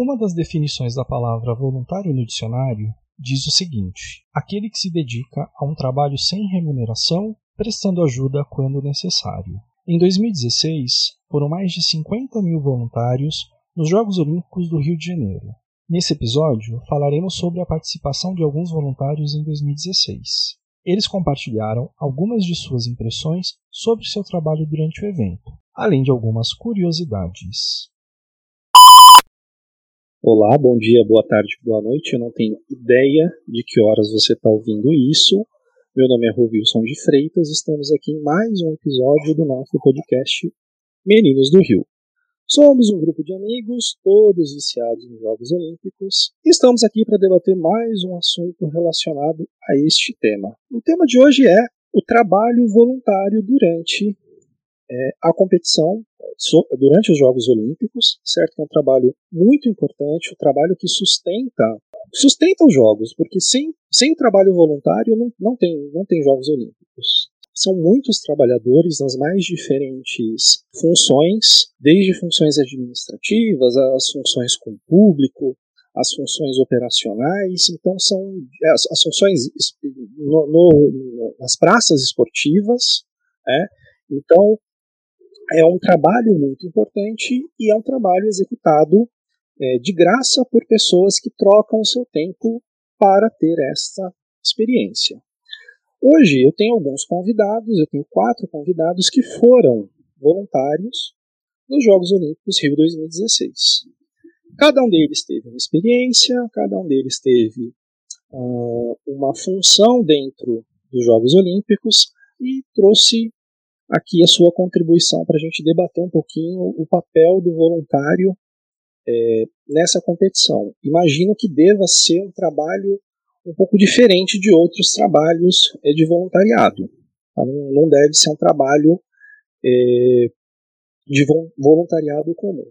Uma das definições da palavra voluntário no dicionário diz o seguinte: aquele que se dedica a um trabalho sem remuneração, prestando ajuda quando necessário. Em 2016, foram mais de 50 mil voluntários nos Jogos Olímpicos do Rio de Janeiro. Nesse episódio, falaremos sobre a participação de alguns voluntários em 2016. Eles compartilharam algumas de suas impressões sobre seu trabalho durante o evento, além de algumas curiosidades. Olá, bom dia, boa tarde, boa noite. Eu não tenho ideia de que horas você está ouvindo isso. Meu nome é Rovilson de Freitas. Estamos aqui em mais um episódio do nosso podcast Meninos do Rio. Somos um grupo de amigos, todos viciados nos Jogos Olímpicos, e estamos aqui para debater mais um assunto relacionado a este tema. O tema de hoje é o trabalho voluntário durante é, a competição durante os Jogos Olímpicos, certo? É um trabalho muito importante, um trabalho que sustenta sustenta os Jogos, porque sem, sem o trabalho voluntário não, não, tem, não tem Jogos Olímpicos. São muitos trabalhadores nas mais diferentes funções, desde funções administrativas, as funções com o público, as funções operacionais, então são as, as funções no, no, nas praças esportivas, né? então é um trabalho muito importante e é um trabalho executado é, de graça por pessoas que trocam o seu tempo para ter essa experiência. Hoje eu tenho alguns convidados, eu tenho quatro convidados que foram voluntários nos Jogos Olímpicos Rio 2016. Cada um deles teve uma experiência, cada um deles teve uh, uma função dentro dos Jogos Olímpicos e trouxe aqui a sua contribuição para a gente debater um pouquinho o papel do voluntário é, nessa competição. Imagino que deva ser um trabalho um pouco diferente de outros trabalhos é, de voluntariado. Tá? Não, não, deve ser um trabalho é, de voluntariado comum.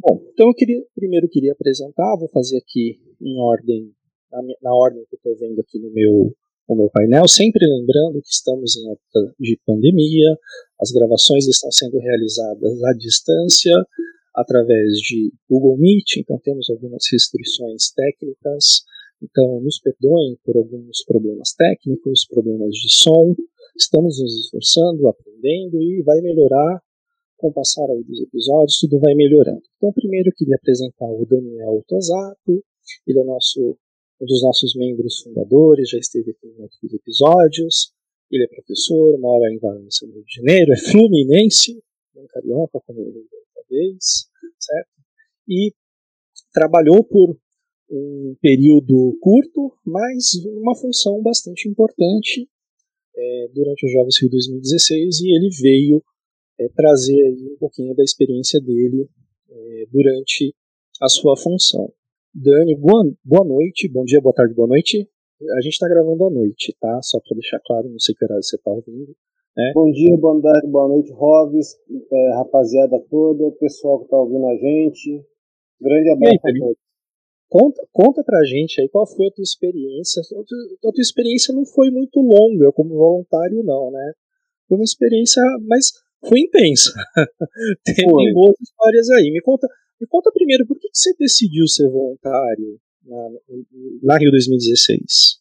Bom, então eu queria, primeiro queria apresentar, vou fazer aqui em ordem, na, na ordem que eu estou vendo aqui no meu o meu painel, sempre lembrando que estamos em época de pandemia, as gravações estão sendo realizadas à distância, através de Google Meet, então temos algumas restrições técnicas, então nos perdoem por alguns problemas técnicos, problemas de som, estamos nos esforçando, aprendendo e vai melhorar com o passar aí dos episódios, tudo vai melhorando. Então primeiro eu queria apresentar o Daniel Tosato, ele é o nosso um dos nossos membros fundadores, já esteve aqui em outros episódios. Ele é professor, mora em Valência, no Rio de Janeiro, é fluminense, não carioca, como eu lembro outra vez, certo? E trabalhou por um período curto, mas uma função bastante importante é, durante os Jogos Rio 2016 e ele veio é, trazer um pouquinho da experiência dele é, durante a sua função. Dani, boa, boa noite, bom dia, boa tarde, boa noite. A gente está gravando à noite, tá? Só para deixar claro, não sei que horário você está ouvindo. Né? Bom dia, boa tarde, boa noite, Roves, é, rapaziada toda, pessoal que está ouvindo a gente. Grande abraço aí, a todos. Conta, conta pra gente aí qual foi a tua experiência. A tua, a tua experiência não foi muito longa como voluntário, não, né? Foi uma experiência, mas foi intensa. tem, tem boas histórias aí. Me conta, me conta primeiro, por que, você decidiu ser voluntário na, na Rio 2016?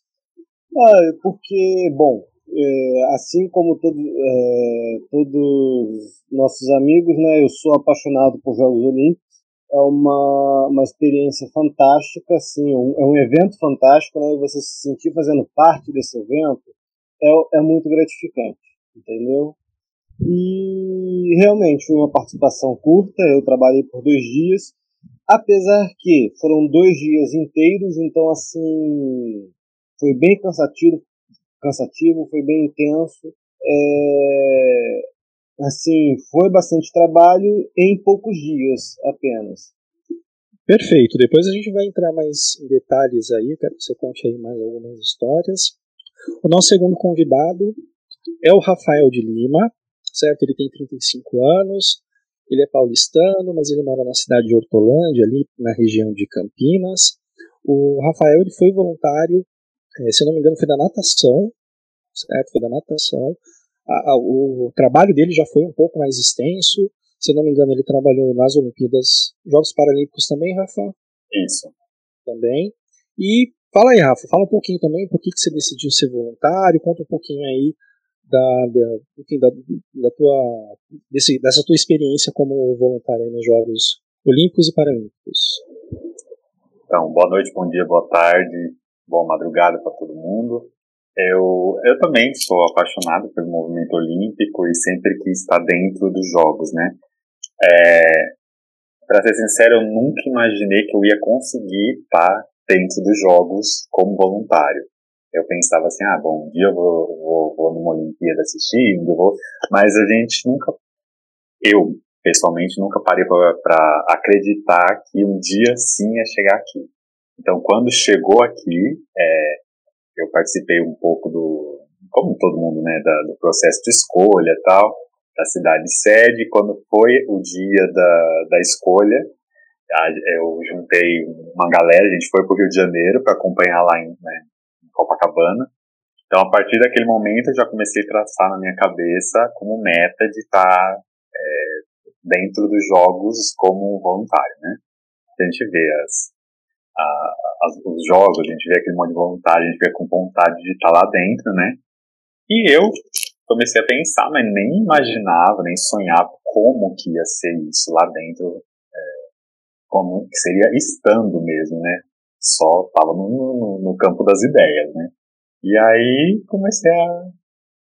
Ah, porque, bom, é, assim como todo, é, todos nossos amigos, né, eu sou apaixonado por Jogos Olímpicos. É uma, uma experiência fantástica, assim, um, é um evento fantástico, né, e você se sentir fazendo parte desse evento é, é muito gratificante, entendeu? E realmente foi uma participação curta, eu trabalhei por dois dias, apesar que foram dois dias inteiros, então assim foi bem cansativo, cansativo, foi bem intenso. É, assim, foi bastante trabalho em poucos dias apenas. Perfeito. Depois a gente vai entrar mais em detalhes aí, quero que você conte aí mais algumas histórias. O nosso segundo convidado é o Rafael de Lima certo? Ele tem 35 anos, ele é paulistano, mas ele mora na cidade de Hortolândia, ali na região de Campinas. O Rafael ele foi voluntário, é, se eu não me engano, foi da natação, certo? Foi da natação. O trabalho dele já foi um pouco mais extenso. Se eu não me engano, ele trabalhou nas Olimpíadas, Jogos Paralímpicos também, Rafa? Isso. Também. E fala aí, Rafa, fala um pouquinho também por que, que você decidiu ser voluntário, conta um pouquinho aí da, da, enfim, da, da tua, desse, dessa tua experiência como voluntário nos Jogos Olímpicos e Paralímpicos. Então, boa noite, bom dia, boa tarde, boa madrugada para todo mundo. Eu, eu também sou apaixonado pelo movimento olímpico e sempre quis estar dentro dos Jogos, né? É, para ser sincero, eu nunca imaginei que eu ia conseguir estar dentro dos Jogos como voluntário. Eu pensava assim, ah, bom, um dia eu vou, vou, vou numa Olimpíada assistir, um dia eu vou... Mas a gente nunca... Eu, pessoalmente, nunca parei para acreditar que um dia sim ia chegar aqui. Então, quando chegou aqui, é, eu participei um pouco do, como todo mundo, né, da, do processo de escolha e tal, da cidade sede. Quando foi o dia da, da escolha, eu juntei uma galera, a gente foi para o Rio de Janeiro para acompanhar lá em, né, Copacabana. Então, a partir daquele momento, eu já comecei a traçar na minha cabeça como meta de estar é, dentro dos jogos como voluntário, né? A gente vê as, a, as, os jogos, a gente vê aquele monte de voluntário, a gente vê com vontade de estar lá dentro, né? E eu comecei a pensar, mas nem imaginava, nem sonhava como que ia ser isso lá dentro, é, como que seria estando mesmo, né? Só estava no, no, campo das ideias, né? E aí comecei a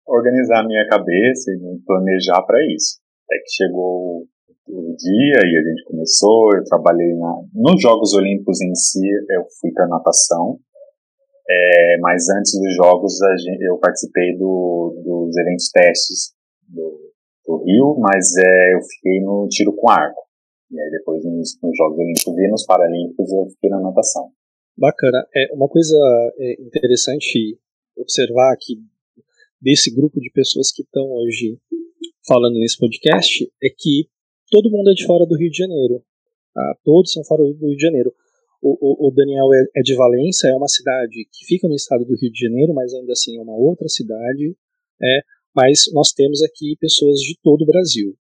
organizar a minha cabeça e me planejar para isso. Até que chegou o dia e a gente começou, eu trabalhei na, nos Jogos Olímpicos em si, eu fui para natação, é, mas antes dos Jogos gente, eu participei do, dos eventos testes do, do Rio, mas é, eu fiquei no tiro com arco. E aí depois nos, nos Jogos Olímpicos e nos Paralímpicos eu fiquei na natação. Bacana. É uma coisa é, interessante observar aqui desse grupo de pessoas que estão hoje falando nesse podcast é que todo mundo é de fora do Rio de Janeiro. Tá? Todos são fora do Rio de Janeiro. O, o, o Daniel é, é, de Valência, é uma cidade que fica no estado do Rio de Janeiro, mas ainda assim é uma outra cidade. É, mas nós temos aqui pessoas de todo o Brasil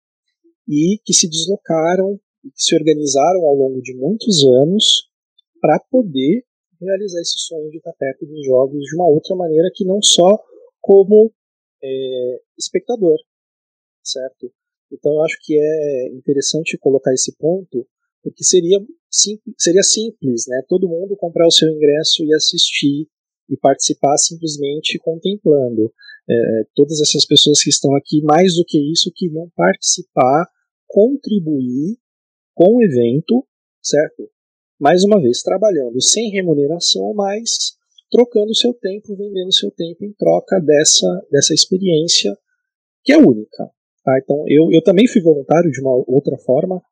e que se deslocaram e que se organizaram ao longo de muitos anos para poder realizar esse sonho de estar perto dos jogos de uma outra maneira que não só como é, espectador, certo? Então eu acho que é interessante colocar esse ponto, porque seria simples, seria simples, né? Todo mundo comprar o seu ingresso e assistir e participar simplesmente contemplando. É, todas essas pessoas que estão aqui, mais do que isso, que vão participar, contribuir com o evento, certo? Mais uma vez, trabalhando sem remuneração, mas trocando seu tempo, vendendo seu tempo em troca dessa, dessa experiência que é única. Tá? Então, eu, eu também fui voluntário de uma outra forma,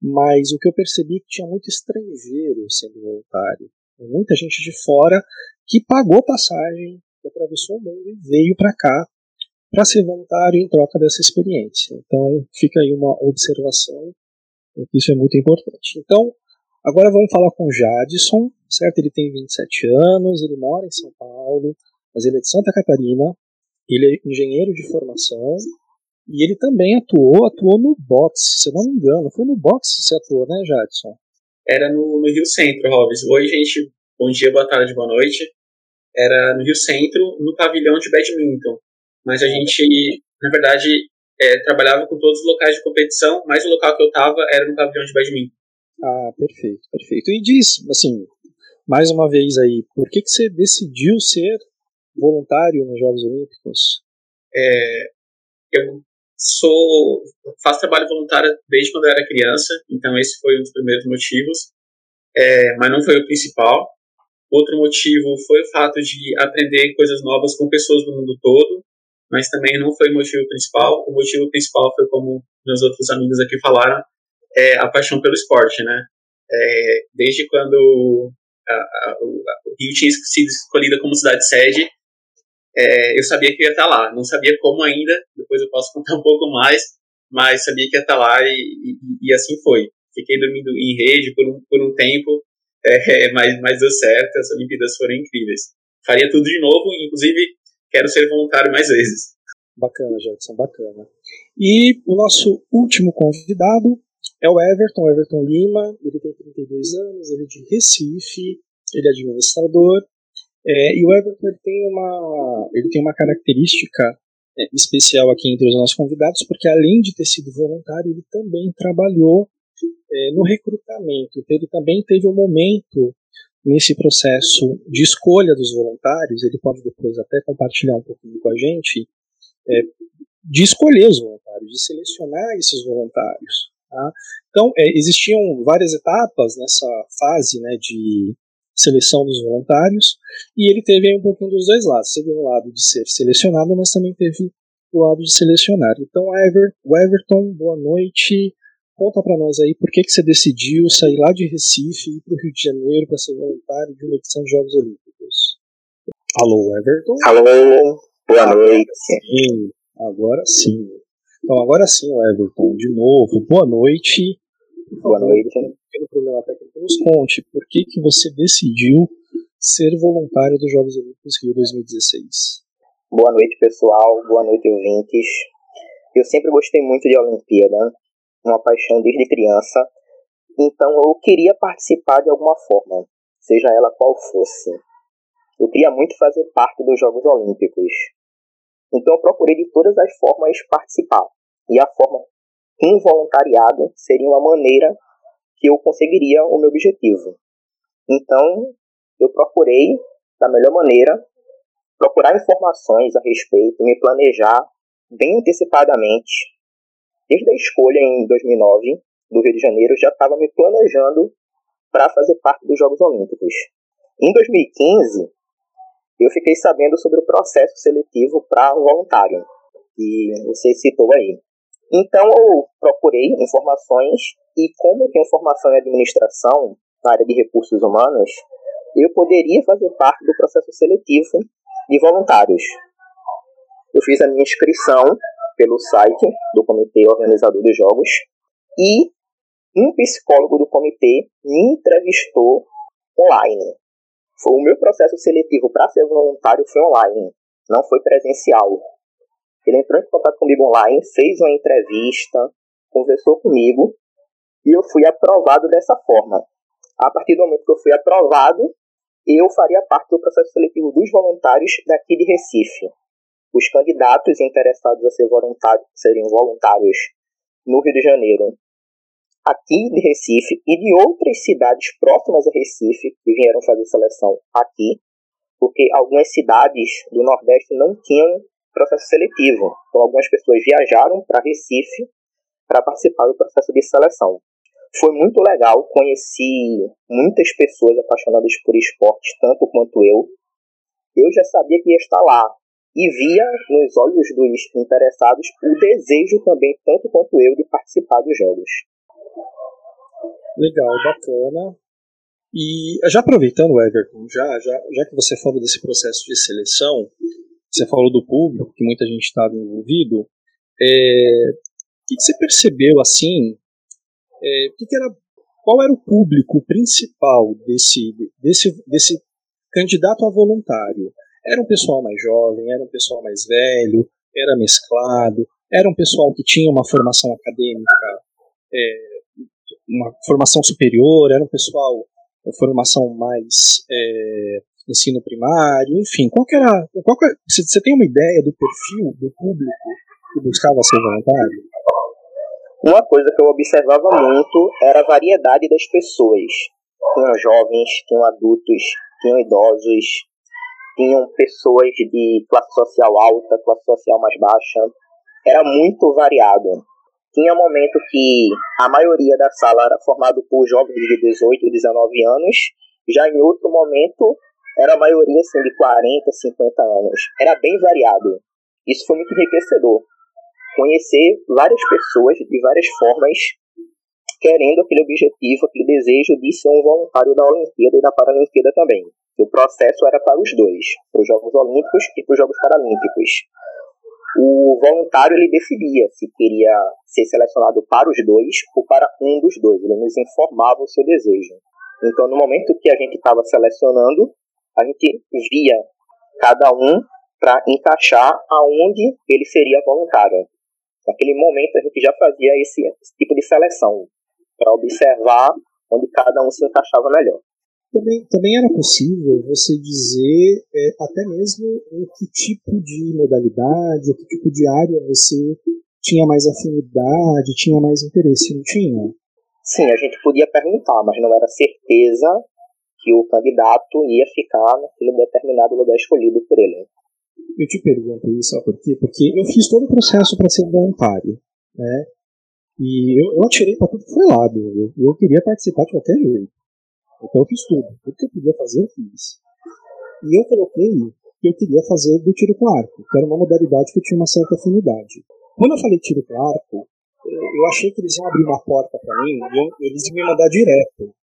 mas o que eu percebi é que tinha muito estrangeiro sendo voluntário. Muita gente de fora que pagou passagem, que atravessou o mundo e veio para cá para ser voluntário em troca dessa experiência. Então, fica aí uma observação, isso é muito importante. Então, agora vamos falar com o Jadson, certo? Ele tem 27 anos, ele mora em São Paulo, mas ele é de Santa Catarina, ele é engenheiro de formação, e ele também atuou, atuou no boxe, se eu não me engano. Foi no boxe que você atuou, né, Jadson? Era no, no Rio Centro, Robes. Oi, gente. Bom dia, boa tarde, boa noite. Era no Rio Centro, no pavilhão de badminton. Mas a gente, na verdade, é, trabalhava com todos os locais de competição, mas o local que eu estava era no pavilhão de badminton. Ah, perfeito, perfeito. E diz, assim, mais uma vez aí, por que, que você decidiu ser voluntário nos Jogos Olímpicos? É, eu Sou, faço trabalho voluntário desde quando eu era criança, então esse foi um dos primeiros motivos, é, mas não foi o principal. Outro motivo foi o fato de aprender coisas novas com pessoas do mundo todo, mas também não foi o motivo principal. O motivo principal foi, como meus outros amigos aqui falaram, é a paixão pelo esporte, né? É, desde quando a, a, o Rio tinha sido escolhida como cidade sede, é, eu sabia que ia estar lá. Não sabia como ainda, depois eu posso contar um pouco mais, mas sabia que ia estar lá e, e, e assim foi. Fiquei dormindo em rede por um, por um tempo, é, mas, mas deu certo, as Olimpíadas foram incríveis. Faria tudo de novo, inclusive quero ser voluntário mais vezes. Bacana, Jefferson, bacana. E o nosso último convidado é o Everton, Everton Lima, ele tem 32 anos, ele é de Recife, ele é administrador, é, e o Everton ele tem uma, ele tem uma característica é, especial aqui entre os nossos convidados, porque além de ter sido voluntário, ele também trabalhou é, no recrutamento. Então, ele também teve um momento nesse processo de escolha dos voluntários, ele pode depois até compartilhar um pouquinho com a gente, é, de escolher os voluntários, de selecionar esses voluntários. Tá? Então, é, existiam várias etapas nessa fase né, de seleção dos voluntários, e ele teve um pouquinho dos dois lados. Teve um lado de ser selecionado, mas também teve o lado de selecionar. Então, Ever, Everton, boa noite. Conta para nós aí por que, que você decidiu sair lá de Recife e ir para o Rio de Janeiro para ser voluntário de uma edição de Jogos Olímpicos. Alô, Everton? Alô, boa noite. Sim, agora sim. Então, agora sim, Everton, de novo, boa noite. Boa noite. Pelo problema técnico, nos conte por que, que você decidiu ser voluntário dos Jogos Olímpicos Rio 2016. Boa noite, pessoal. Boa noite, ouvintes. Eu sempre gostei muito de Olimpíada uma paixão desde criança, então eu queria participar de alguma forma, seja ela qual fosse. Eu queria muito fazer parte dos Jogos Olímpicos. Então eu procurei de todas as formas participar. E a forma um voluntariado seria uma maneira que eu conseguiria o meu objetivo. Então eu procurei da melhor maneira procurar informações a respeito, me planejar bem antecipadamente desde a escolha em 2009 do Rio de Janeiro, já estava me planejando para fazer parte dos Jogos Olímpicos. Em 2015, eu fiquei sabendo sobre o processo seletivo para voluntário, que você citou aí. Então eu procurei informações e como tenho formação em administração na área de recursos humanos, eu poderia fazer parte do processo seletivo de voluntários. Eu fiz a minha inscrição pelo site do comitê organizador dos jogos e um psicólogo do comitê me entrevistou online. Foi o meu processo seletivo para ser voluntário foi online, não foi presencial. Ele entrou em contato comigo online, fez uma entrevista, conversou comigo e eu fui aprovado dessa forma. A partir do momento que eu fui aprovado, eu faria parte do processo seletivo dos voluntários daqui de Recife. Os candidatos interessados a ser voluntários, seriam voluntários no Rio de Janeiro, aqui de Recife e de outras cidades próximas a Recife que vieram fazer seleção aqui, porque algumas cidades do Nordeste não tinham processo seletivo. Então, algumas pessoas viajaram para Recife para participar do processo de seleção. Foi muito legal, conheci muitas pessoas apaixonadas por esportes, tanto quanto eu. Eu já sabia que ia estar lá, e via nos olhos dos interessados o desejo também, tanto quanto eu, de participar dos jogos. Legal, bacana. E já aproveitando, Everton, já, já, já que você falou desse processo de seleção, você falou do público, que muita gente estava envolvido, é, o que, você percebeu assim? É, que que era, qual era o público principal desse, desse, desse candidato a voluntário? Era um pessoal mais jovem, era um pessoal mais velho, era mesclado, era um pessoal que tinha uma formação acadêmica, é, uma formação superior, era um pessoal com formação mais é, ensino primário, enfim, qual que era, qual que, você tem uma ideia do perfil do público que buscava ser voluntário? Uma coisa que eu observava muito era a variedade das pessoas. Tinham jovens, tinham adultos, tinham idosos, tinham pessoas de classe social alta, classe social mais baixa. Era muito variado. Tinha um momento que a maioria da sala era formado por jovens de 18, 19 anos. Já em outro momento, era a maioria assim, de 40, 50 anos. Era bem variado. Isso foi muito enriquecedor. Conhecer várias pessoas de várias formas querendo aquele objetivo, aquele desejo de ser um voluntário da Olimpíada e da Paralimpíada também. O processo era para os dois, para os Jogos Olímpicos e para os Jogos Paralímpicos. O voluntário ele decidia se queria ser selecionado para os dois ou para um dos dois. Ele nos informava o seu desejo. Então, no momento que a gente estava selecionando, a gente via cada um para encaixar aonde ele seria voluntário. Naquele momento, a gente já fazia esse, esse tipo de seleção. para observar onde cada um se encaixava melhor. Também, também era possível você dizer é, até mesmo em que tipo de modalidade, ou que tipo de área você tinha mais afinidade, tinha mais interesse, não tinha? Sim, a gente podia perguntar, mas não era certeza que o candidato ia ficar naquele determinado lugar escolhido por ele. Eu te pergunto isso, sabe por quê? Porque eu fiz todo o processo para ser voluntário, né? E eu, eu atirei para tudo que foi lado. Eu, eu queria participar de qualquer jeito. Então eu fiz tudo. Tudo que eu podia fazer, eu fiz. E eu coloquei que eu queria fazer do tiro com arco, que era uma modalidade que eu tinha uma certa afinidade. Quando eu falei tiro com arco, eu achei que eles iam abrir uma porta para mim e eles iam me mandar direto.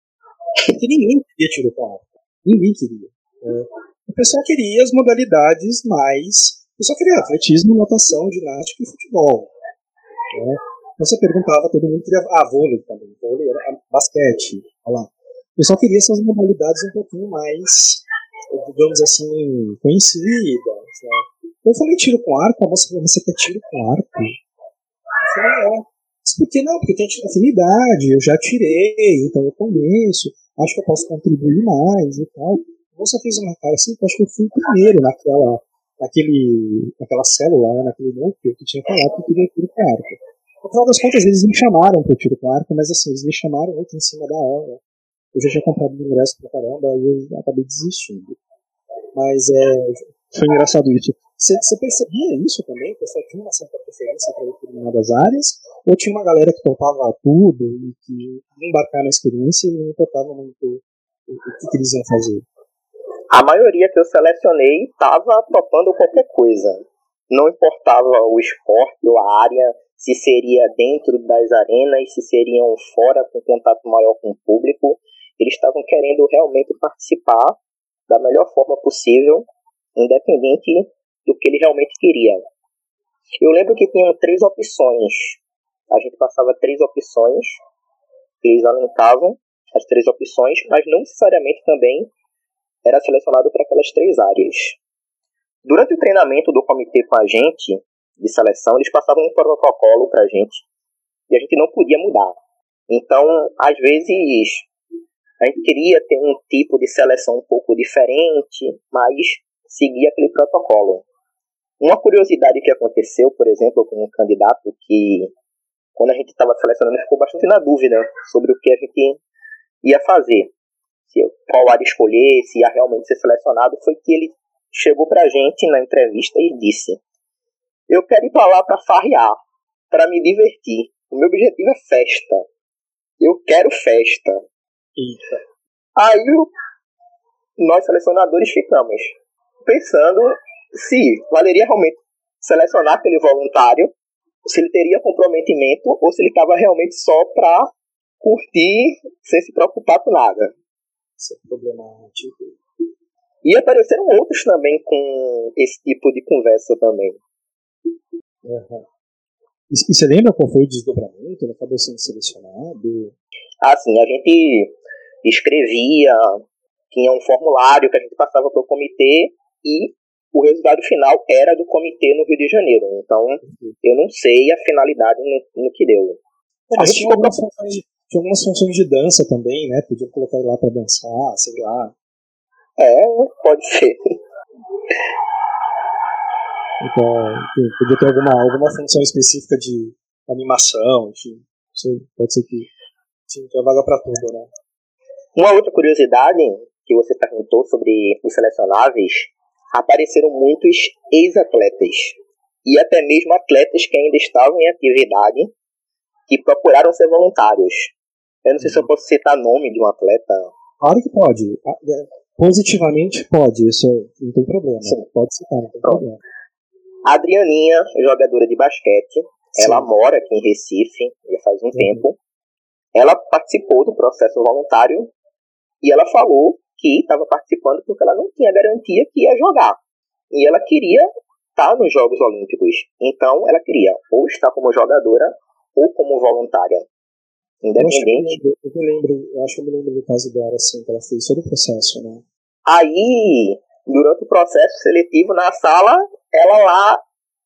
Porque ninguém queria tiro com arco. Ninguém queria. É. O pessoal queria as modalidades mais. O pessoal queria atletismo, natação, ginástica e futebol. É. Você perguntava, todo mundo queria. Ah, vôlei também. Vôlei era basquete. Olha lá. Eu só queria essas modalidades um pouquinho mais, digamos assim, conhecidas. Né? Eu falei tiro com arco, a moça falou, você quer tiro com arco? Eu falei, é. Mas por que não? Porque tem afinidade, eu já tirei, então eu conheço, acho que eu posso contribuir mais e tal. A moça fez uma cara assim, acho que eu fui o primeiro naquela, naquele, naquela célula, né, naquele núcleo que tinha falado que eu queria tiro com arco. No final das contas, eles me chamaram para o tiro com arco, mas assim, eles me chamaram muito em cima da hora. Eu já tinha comprado o ingresso pra caramba e eu acabei desistindo. Mas é, foi engraçado isso. Você percebia isso também? Que você tinha uma certa preferência para determinadas áreas? Ou tinha uma galera que topava tudo e que ia embarcar na experiência e não importava muito o, o que, que eles iam fazer? A maioria que eu selecionei estava topando qualquer coisa. Não importava o esporte ou a área, se seria dentro das arenas, se seriam fora com contato maior com o público. Eles estavam querendo realmente participar da melhor forma possível, independente do que ele realmente queria. Eu lembro que tinham três opções. A gente passava três opções, eles alencavam as três opções, mas não necessariamente também era selecionado para aquelas três áreas. Durante o treinamento do comitê com a gente, de seleção, eles passavam um protocolo para a gente e a gente não podia mudar. Então, às vezes, a gente queria ter um tipo de seleção um pouco diferente, mas seguir aquele protocolo. Uma curiosidade que aconteceu, por exemplo, com um candidato que, quando a gente estava selecionando, ficou bastante na dúvida sobre o que a gente ia fazer. Se, qual área escolher, se ia realmente ser selecionado, foi que ele chegou para a gente na entrevista e disse: Eu quero ir para lá para farrear, para me divertir. O meu objetivo é festa. Eu quero festa. Eita. Aí nós selecionadores ficamos pensando se valeria realmente selecionar aquele voluntário, se ele teria comprometimento ou se ele estava realmente só para curtir sem se preocupar com nada. Isso é problemático. E apareceram outros também com esse tipo de conversa também. Uhum. E, e você lembra qual foi o desdobramento? Ele acabou sendo selecionado? Assim, a gente escrevia, tinha um formulário que a gente passava para o comitê e o resultado final era do comitê no Rio de Janeiro. Então, eu não sei a finalidade no, no que deu. Mas tinha algumas, funções de, tinha algumas funções de dança também, né? Podia colocar ele lá para dançar, sei lá. É, pode ser. Então, podia ter alguma, alguma função específica de animação, enfim. Pode ser que tinha vaga para tudo, né? Uma outra curiosidade que você perguntou sobre os selecionáveis, apareceram muitos ex-atletas e até mesmo atletas que ainda estavam em atividade que procuraram ser voluntários. Eu não sei se eu posso citar nome de um atleta. Claro que pode. Ah, é, positivamente pode, isso não tem problema. Sim. Pode citar, não tem Pronto. problema. Adrianinha, jogadora de basquete, Sim. ela mora aqui em Recife já faz um uhum. tempo. Ela participou do processo voluntário e ela falou que estava participando porque ela não tinha garantia que ia jogar. E ela queria estar nos Jogos Olímpicos. Então ela queria ou estar como jogadora ou como voluntária. Independente. Eu, eu, me lembro, eu acho que eu me lembro do caso dela, assim, que ela fez todo o processo, né? Aí, durante o processo seletivo na sala, ela lá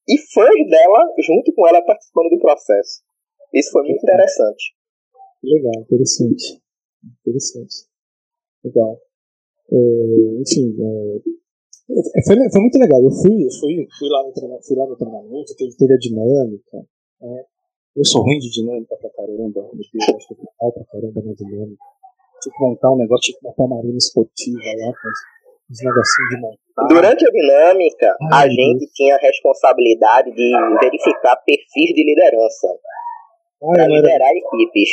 e fãs dela junto com ela participando do processo. Isso foi muito interessante. Legal, interessante. Interessante. Legal. É, enfim, é, é foi, foi, muito legal. Eu fui, fui, fui, lá, no treinamento, fui lá no treinamento, teve, teve a dinâmica. É, eu sou ruim de dinâmica pra caramba, meu Deus, acho que eu pra caramba na dinâmica. Tinha que montar um negócio, tinha que montar uma arena esportiva lá, os negocinhos de montar. Durante a dinâmica, Ai, a gente Deus. tinha a responsabilidade de verificar perfis de liderança. Ai, pra liderar era... equipes.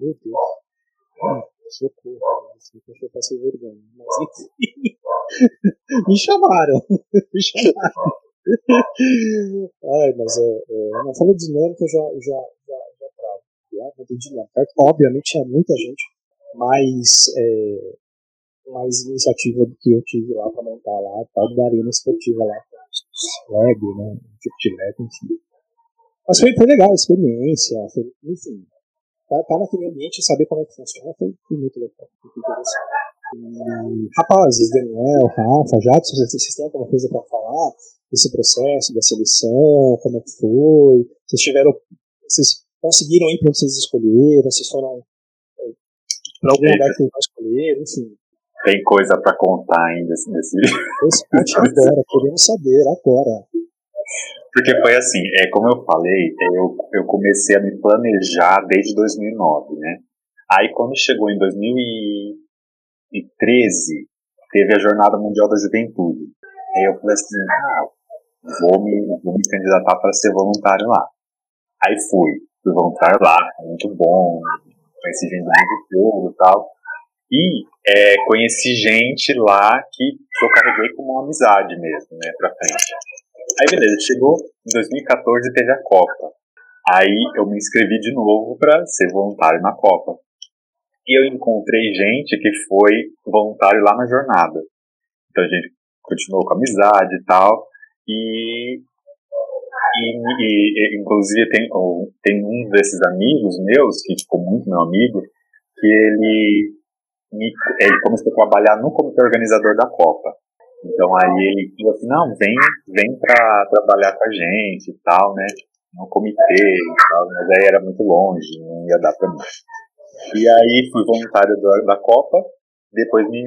Meu Deus. Socorro, assim, eu passei vergonha. Mas enfim. Me chamaram. Me chamaram. Ai, mas é, é, não de dinâmica, eu já, já, já, já travo. De dinâmica. Obviamente tinha muita gente mais, é, mais iniciativa do que eu tive lá para montar lá, tal, da arena esportiva lá, Lego, né? Tipo de Lego, enfim. Mas foi, foi legal a experiência, foi, enfim. Tá, tá naquele ambiente saber como é que funciona foi, foi muito legal, muito interessante. E, rapazes, Daniel, Rafa, Jadson, vocês, vocês têm alguma coisa para falar? desse processo da seleção, como é que foi, vocês tiveram, vocês conseguiram ir para onde vocês escolheram, vocês foram é, para algum lugar que vocês não escolheram, enfim. Tem coisa para contar ainda nesse Esse conte agora, queremos saber agora. Porque foi assim, é, como eu falei, eu, eu comecei a me planejar desde 2009, né? Aí quando chegou em 2013, teve a Jornada Mundial da Juventude. Aí eu falei assim, ah, vou me, vou me candidatar para ser voluntário lá. Aí fui, fui voluntário lá, muito bom, conheci gente do mundo todo e tal. E é, conheci gente lá que eu carreguei como uma amizade mesmo, né, pra frente. Aí beleza, chegou em 2014 teve a Copa. Aí eu me inscrevi de novo para ser voluntário na Copa. E eu encontrei gente que foi voluntário lá na jornada. Então a gente continuou com amizade e tal. E, e, e inclusive tem, tem um desses amigos meus, que ficou muito meu amigo, que ele, me, ele começou a trabalhar no comitê organizador da Copa. Então aí ele falou assim, não, vem, vem pra trabalhar com a gente e tal, né? No comitê e tal, mas aí era muito longe, não ia dar pra mim. E aí fui voluntário da, da Copa, depois me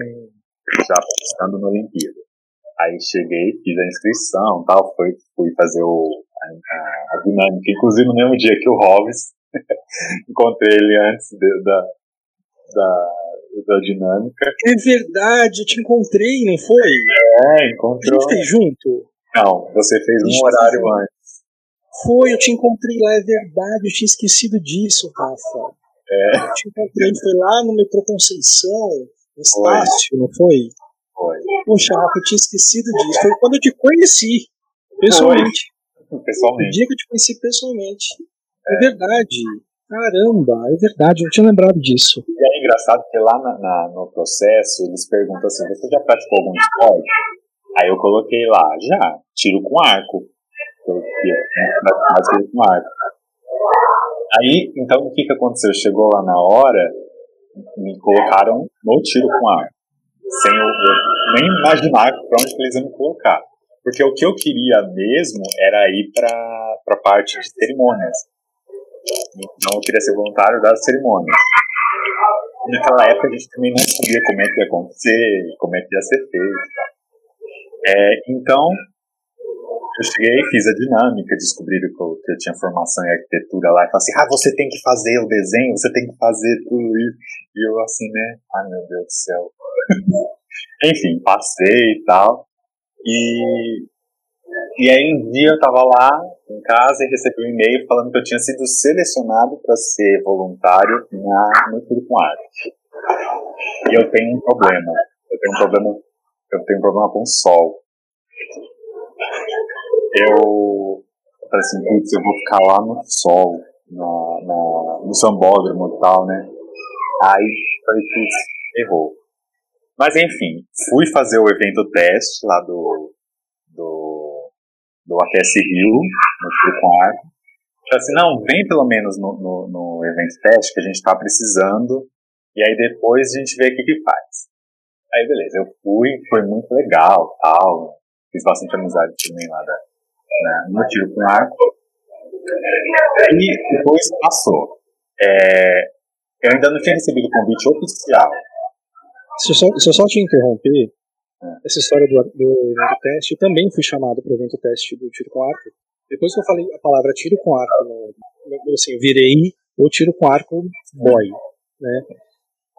já participando na Olimpíada. Aí cheguei, fiz a inscrição tal, fui, fui fazer o, a, a, dinâmica. Inclusive no mesmo dia que o Roves, encontrei ele antes de, da, da, da dinâmica. É verdade, eu te encontrei, não foi? É, encontrou. A gente fez junto? Não, você fez um horário fez... antes. Foi, eu te encontrei lá, é verdade, eu tinha esquecido disso, Rafa. É. Eu te encontrei, foi lá no Metrô Conceição, no Estácio, não foi? Foi. Poxa, Rafa, eu tinha esquecido disso. Foi quando eu te conheci, pessoalmente. Foi. Pessoalmente. O dia que eu te conheci pessoalmente. É, é verdade. Caramba, é verdade, eu não tinha lembrado disso. E é engraçado que lá na, na, no processo eles perguntam assim: você já praticou algum esporte? Aí eu coloquei lá, já, tiro com arco. Eu mais tiro com arco. Aí, então o que, que aconteceu? Chegou lá na hora, me colocaram no tiro com arco sem eu, eu nem imaginar para onde eles iam me colocar. Porque o que eu queria mesmo era ir para a parte de cerimônias. Então eu queria ser voluntário das cerimônias. Naquela época a gente também não sabia como é que ia acontecer, como é que ia ser feito. É, então, eu cheguei, fiz a dinâmica, descobri que eu, que eu tinha formação em arquitetura lá, e falei assim, ah, você tem que fazer o desenho, você tem que fazer tudo isso. E eu assim, né, ai meu Deus do céu, Enfim, passei e tal. E, e aí um dia eu tava lá em casa e recebi um e-mail falando que eu tinha sido selecionado para ser voluntário na, no com Arte. E eu tenho um problema. Eu tenho um problema, eu tenho um problema com o sol. Eu, eu falei assim, putz, eu vou ficar lá no sol, na, na, no sambódromo e tal, né? Aí falei, putz, errou. Mas enfim, fui fazer o evento teste lá do, do Aquece Rio, no Frio com Arco. Falei assim, não, vem pelo menos no, no, no evento teste que a gente está precisando, e aí depois a gente vê o que, que faz. Aí beleza, eu fui, foi muito legal, tal, fiz bastante amizade também lá da, né, no tiro com arco. E depois passou. é, eu ainda não tinha recebido o convite oficial. Se eu só, se eu só te interromper. Essa história do, do evento teste, eu também fui chamado para o evento teste do tiro com arco. Depois que eu falei a palavra tiro com arco, no, assim, eu virei o tiro com arco boy, né?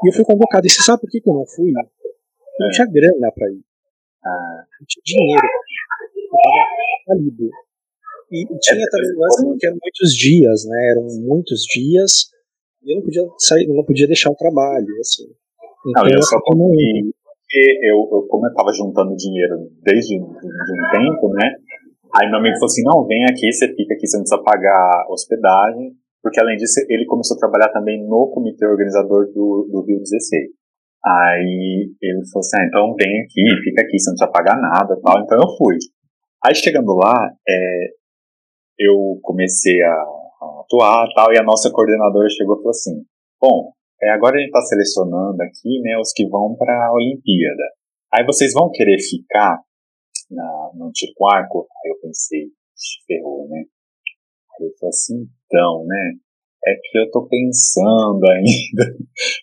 E eu fui convocado. E você sabe por que, que eu não fui? Eu não tinha grana para ir. Ah. Não tinha dinheiro. Eu tava. E, e tinha é, também o lance porque eram muitos dias, né? Eram muitos dias e eu não podia sair, não podia deixar o trabalho, assim. Então, não, eu só consegui, porque eu, eu, como eu estava juntando dinheiro desde de um tempo, né? Aí meu amigo falou assim, não, vem aqui, você fica aqui, você não precisa pagar hospedagem, porque além disso ele começou a trabalhar também no comitê organizador do, do Rio 16. Aí ele falou assim, ah, então vem aqui, fica aqui, você não precisa pagar nada tal. Então eu fui. Aí chegando lá, é, eu comecei a, a atuar tal, e a nossa coordenadora chegou e falou assim, bom, é, agora a gente está selecionando aqui né, os que vão para a Olimpíada. Aí vocês vão querer ficar na, no tiro com arco? Aí eu pensei, ferrou, né? Aí eu falei assim, então, né? É que eu tô pensando ainda,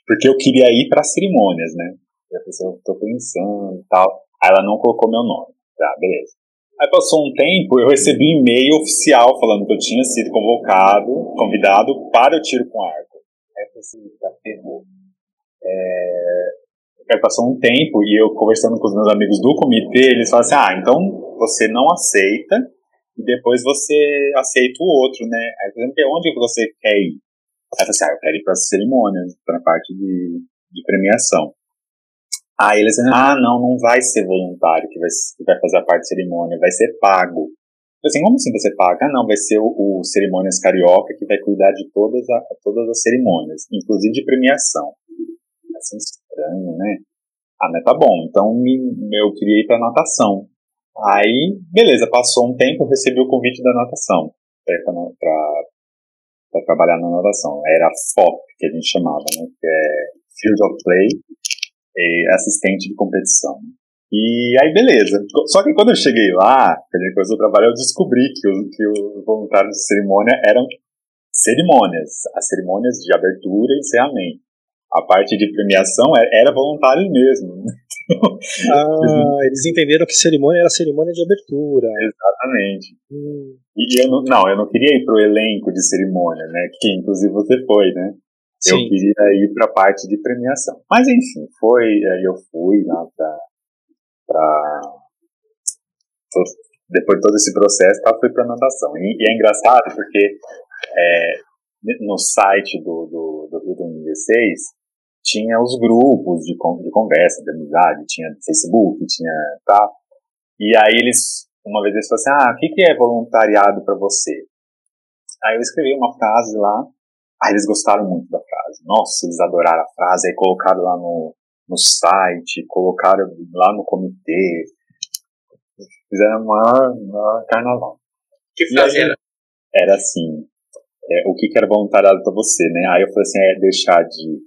porque eu queria ir para cerimônias, né? Eu assim, eu tô pensando e tal. Aí ela não colocou meu nome. Tá, beleza. Aí passou um tempo, eu recebi um e-mail oficial falando que eu tinha sido convocado, convidado para o tiro com arco. Tá ferrou. É... Passou um tempo e eu conversando com os meus amigos do comitê, eles falaram assim, ah, então você não aceita e depois você aceita o outro, né? Aí, por exemplo, onde você quer ir? Aí eu falei assim, ah, eu quero ir para as cerimônias, para a parte de, de premiação. Aí eles ah, não, não vai ser voluntário que vai, que vai fazer a parte de cerimônia, vai ser pago. Assim, como assim pago? Ah, não, vai ser o, o Cerimônias Carioca que vai cuidar de todas, a, todas as cerimônias, inclusive de premiação. Assim, estranho, né? Ah, mas tá bom, então eu queria ir pra natação. Aí, beleza, passou um tempo, recebi o convite da natação para trabalhar na natação. Era FOP, que a gente chamava, né? Que é Field of Play e assistente de competição. E aí, beleza. Só que quando eu cheguei lá, a gente começou a trabalhar, eu descobri que, o, que os voluntários de cerimônia eram cerimônias, as cerimônias de abertura e encerramento a parte de premiação é, era voluntário mesmo. ah, eles entenderam que cerimônia era cerimônia de abertura. Exatamente. Hum. E eu não, não, eu não queria ir pro elenco de cerimônia, né? Que inclusive você foi, né? Sim. Eu queria ir para a parte de premiação. Mas enfim, foi, eu fui lá para pra depois de todo esse processo, tá, fui para natação. E, e, é engraçado porque é, no site do, do, do Rio 2016 tinha os grupos de, de conversa, de amizade, tinha Facebook, tinha tal. E aí eles, uma vez eles falaram assim, ah, o que, que é voluntariado para você? Aí eu escrevi uma frase lá, aí eles gostaram muito da frase. Nossa, eles adoraram a frase, aí colocaram lá no, no site, colocaram lá no comitê, fizeram uma, uma carnaval. Que frase era? Era assim, é, o que, que era voluntariado para você, né? Aí eu falei assim, é deixar de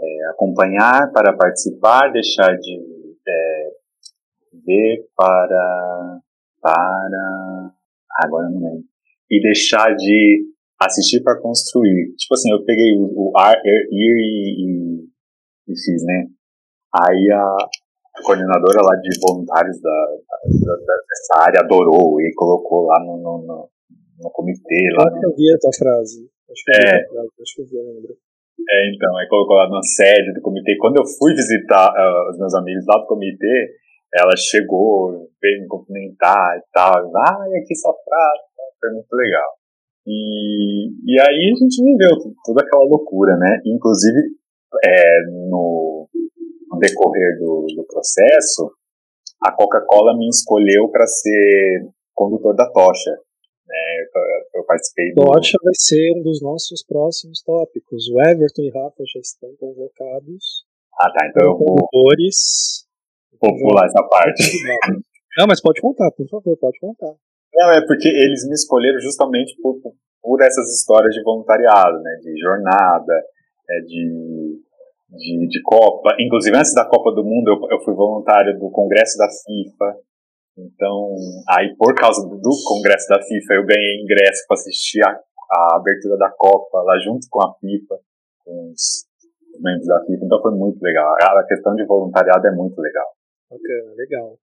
é, acompanhar para participar, deixar de é, ver para para agora não lembro e deixar de assistir para construir. Tipo assim, eu peguei o, o ar, ir e, e, e, fiz, né? Aí a, coordenadora lá de voluntários da, da, dessa área adorou e colocou lá no, no, no, no comitê. Lá no... Eu vi a tua frase. Acho que eu vi é, acho que eu vi, eu lembro. É, então, aí colocou lá na sede do comitê. Quando eu fui visitar uh, os meus amigos lá do comitê, ela chegou, veio me cumprimentar e tal. Ah, aqui sua frase. Foi muito legal. E, e aí a gente viveu toda aquela loucura, né? Inclusive, é, no decorrer do, do processo, a Coca-Cola me escolheu para ser condutor da tocha. Né? Eu, participei do. Tocha vai ser um dos nossos próximos tópicos. O Everton e Rafa já estão convocados. Ah, tá. Então eu vou. Vou pular essa parte. Não, mas pode contar, por favor, pode contar. Não, é porque eles me escolheram justamente por, por essas histórias de voluntariado, né? De jornada, é, de, de, de Copa. Inclusive, antes da Copa do Mundo, eu, eu fui voluntário do Congresso da FIFA. Então, aí por causa do, congresso da FIFA, eu ganhei ingresso para assistir a, a abertura da Copa lá junto com a FIFA, com os membros da FIFA, então foi muito legal. A questão de voluntariado é muito legal. Bacana, legal.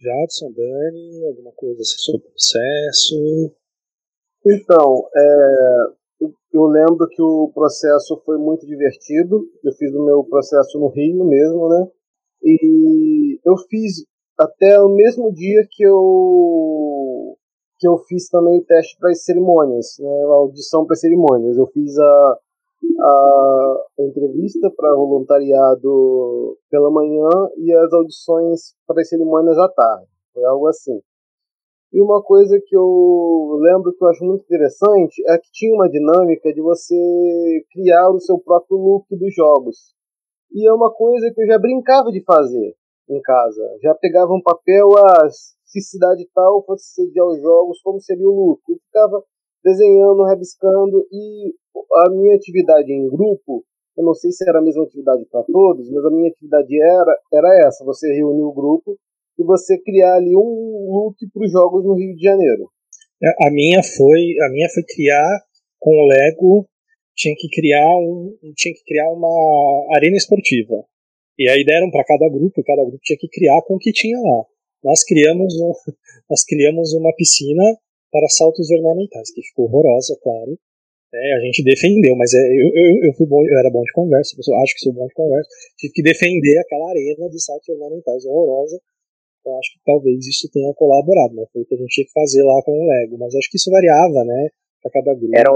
Jadson, Dani, alguma coisa sobre o processo? Então, é, eu lembro que o processo foi muito divertido. Eu fiz o meu processo no Rio mesmo, né? E eu fiz até o mesmo dia que eu que eu fiz também o teste para as cerimônias, né? A audição para cerimônias. Eu fiz a a entrevista para voluntariado pela manhã e as audições para as cerimônias à tarde. Foi algo assim. E uma coisa que eu lembro que eu acho muito interessante é que tinha uma dinâmica de você criar o seu próprio look dos jogos. E é uma coisa que eu já brincava de fazer em casa. Já pegava um papel, ah, se cidade tal fosse sediar os jogos, como seria o look? Eu ficava desenhando, rabiscando e a minha atividade em grupo, eu não sei se era a mesma atividade para todos, mas a minha atividade era, era essa: você reunir o grupo e você criar ali um look para os jogos no Rio de Janeiro. É, a minha foi, a minha foi criar com o Lego, tinha que criar um, tinha que criar uma arena esportiva. E aí deram para cada grupo, e cada grupo tinha que criar com o que tinha lá. Nós criamos, um, nós criamos uma piscina para saltos ornamentais, que ficou horrorosa, claro. É, a gente defendeu, mas é, eu, eu, eu, fui bom, eu era bom de conversa, eu acho que sou bom de conversa. Tive que defender aquela arena de saltos ornamentais horrorosa. Eu acho que talvez isso tenha colaborado, mas foi o que a gente tinha que fazer lá com o Lego. Mas acho que isso variava, né? Para cada grupo. Eram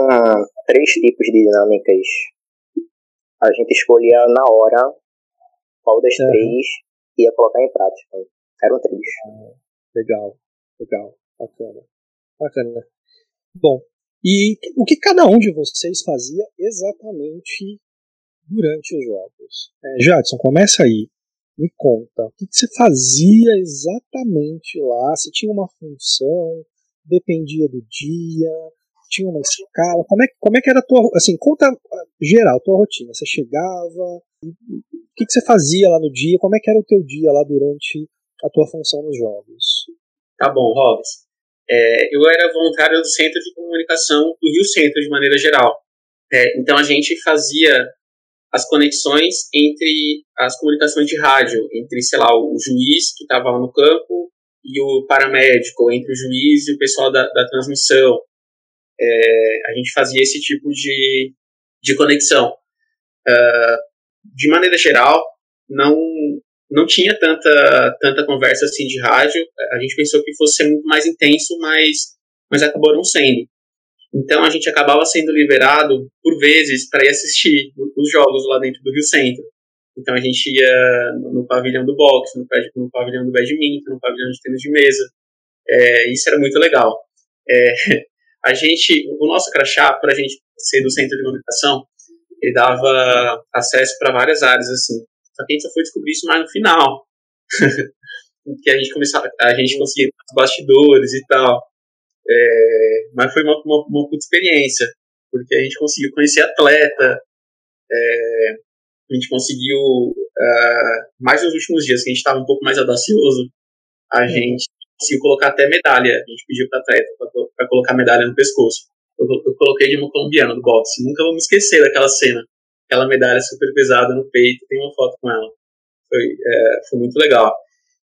três tipos de dinâmicas. A gente escolhia na hora qual das três ia colocar em prática. Eram três. Ah, legal, legal, bacana. Bacana. Bom, e o que cada um de vocês fazia exatamente durante os jogos? É, Jadson, começa aí. Me conta, o que você fazia exatamente lá? Se tinha uma função, dependia do dia, tinha uma escala? Como é, como é que era a tua. Assim, conta geral, tua rotina. Você chegava, o que, que você fazia lá no dia? Como é que era o teu dia lá durante a tua função nos jogos? Tá bom, Robson. É, eu era voluntário do Centro de Comunicação do Rio Centro, de maneira geral. É, então a gente fazia as conexões entre as comunicações de rádio, entre, sei lá, o juiz que estava no campo e o paramédico, entre o juiz e o pessoal da, da transmissão. É, a gente fazia esse tipo de, de conexão. Uh, de maneira geral, não não tinha tanta, tanta conversa assim de rádio. A gente pensou que fosse ser muito mais intenso, mas, mas acabou não sendo. Então a gente acabava sendo liberado por vezes para ir assistir os jogos lá dentro do Rio Centro. Então a gente ia no, pavilhão do boxe, no, pavilhão do badminton, no pavilhão de tênis de mesa. É, isso era muito legal. É, a gente, o nosso crachá, para a gente ser do centro de comunicação, ele dava acesso para várias áreas assim. Só que a gente só foi descobrir isso mais no final. que a gente começava, a gente conseguia os bastidores e tal. É, mas foi uma, uma, uma, puta experiência, porque a gente conseguiu conhecer atleta, é, a gente conseguiu, uh, mais nos últimos dias, que a gente estava um pouco mais audacioso, a uhum. gente conseguiu colocar até medalha. A gente pediu para atleta para colocar medalha no pescoço. Eu, eu, coloquei de uma colombiana do boxe. Nunca vou me esquecer daquela cena aquela medalha super pesada no peito, tem uma foto com ela. Foi, é, foi muito legal.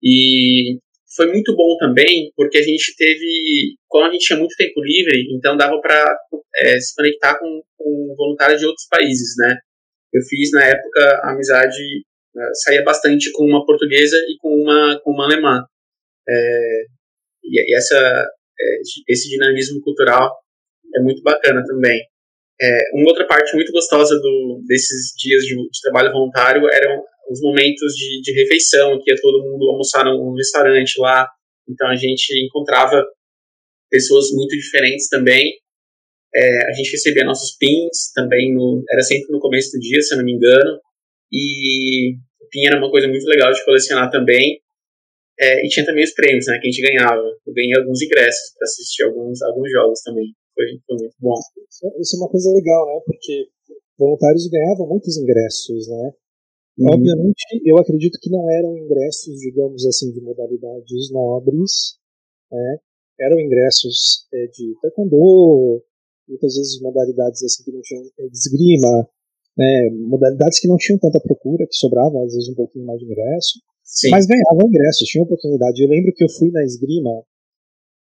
E foi muito bom também, porque a gente teve, como a gente tinha muito tempo livre, então dava para é, se conectar com, com voluntários de outros países, né? Eu fiz na época amizade, é, saía bastante com uma portuguesa e com uma, com uma alemã. É, e, e essa, é, esse dinamismo cultural é muito bacana também. É, uma outra parte muito gostosa do, desses dias de, de, trabalho voluntário eram os momentos de, de refeição, que ia todo mundo almoçar num restaurante lá. Então a gente encontrava pessoas muito diferentes também. É, a gente recebia nossos pins também, no, era sempre no começo do dia, se eu não me engano. E o pin era uma coisa muito legal de colecionar também. É, e tinha também os prêmios, né, que a gente ganhava. Eu ganhei alguns ingressos para assistir alguns, alguns jogos também. Foi, foi muito bom. Isso é uma coisa legal, né? Porque voluntários ganhavam muitos ingressos, né? Uhum. Obviamente, eu acredito que não eram ingressos, digamos assim, de modalidades nobres, né? Eram ingressos é, de taekwondo, muitas vezes modalidades assim que não tinham esgrima, né, modalidades que não tinham tanta procura, que sobravam às vezes um pouquinho mais de ingresso, Sim. mas ganhavam ingressos, tinham oportunidade. Eu lembro que eu fui na esgrima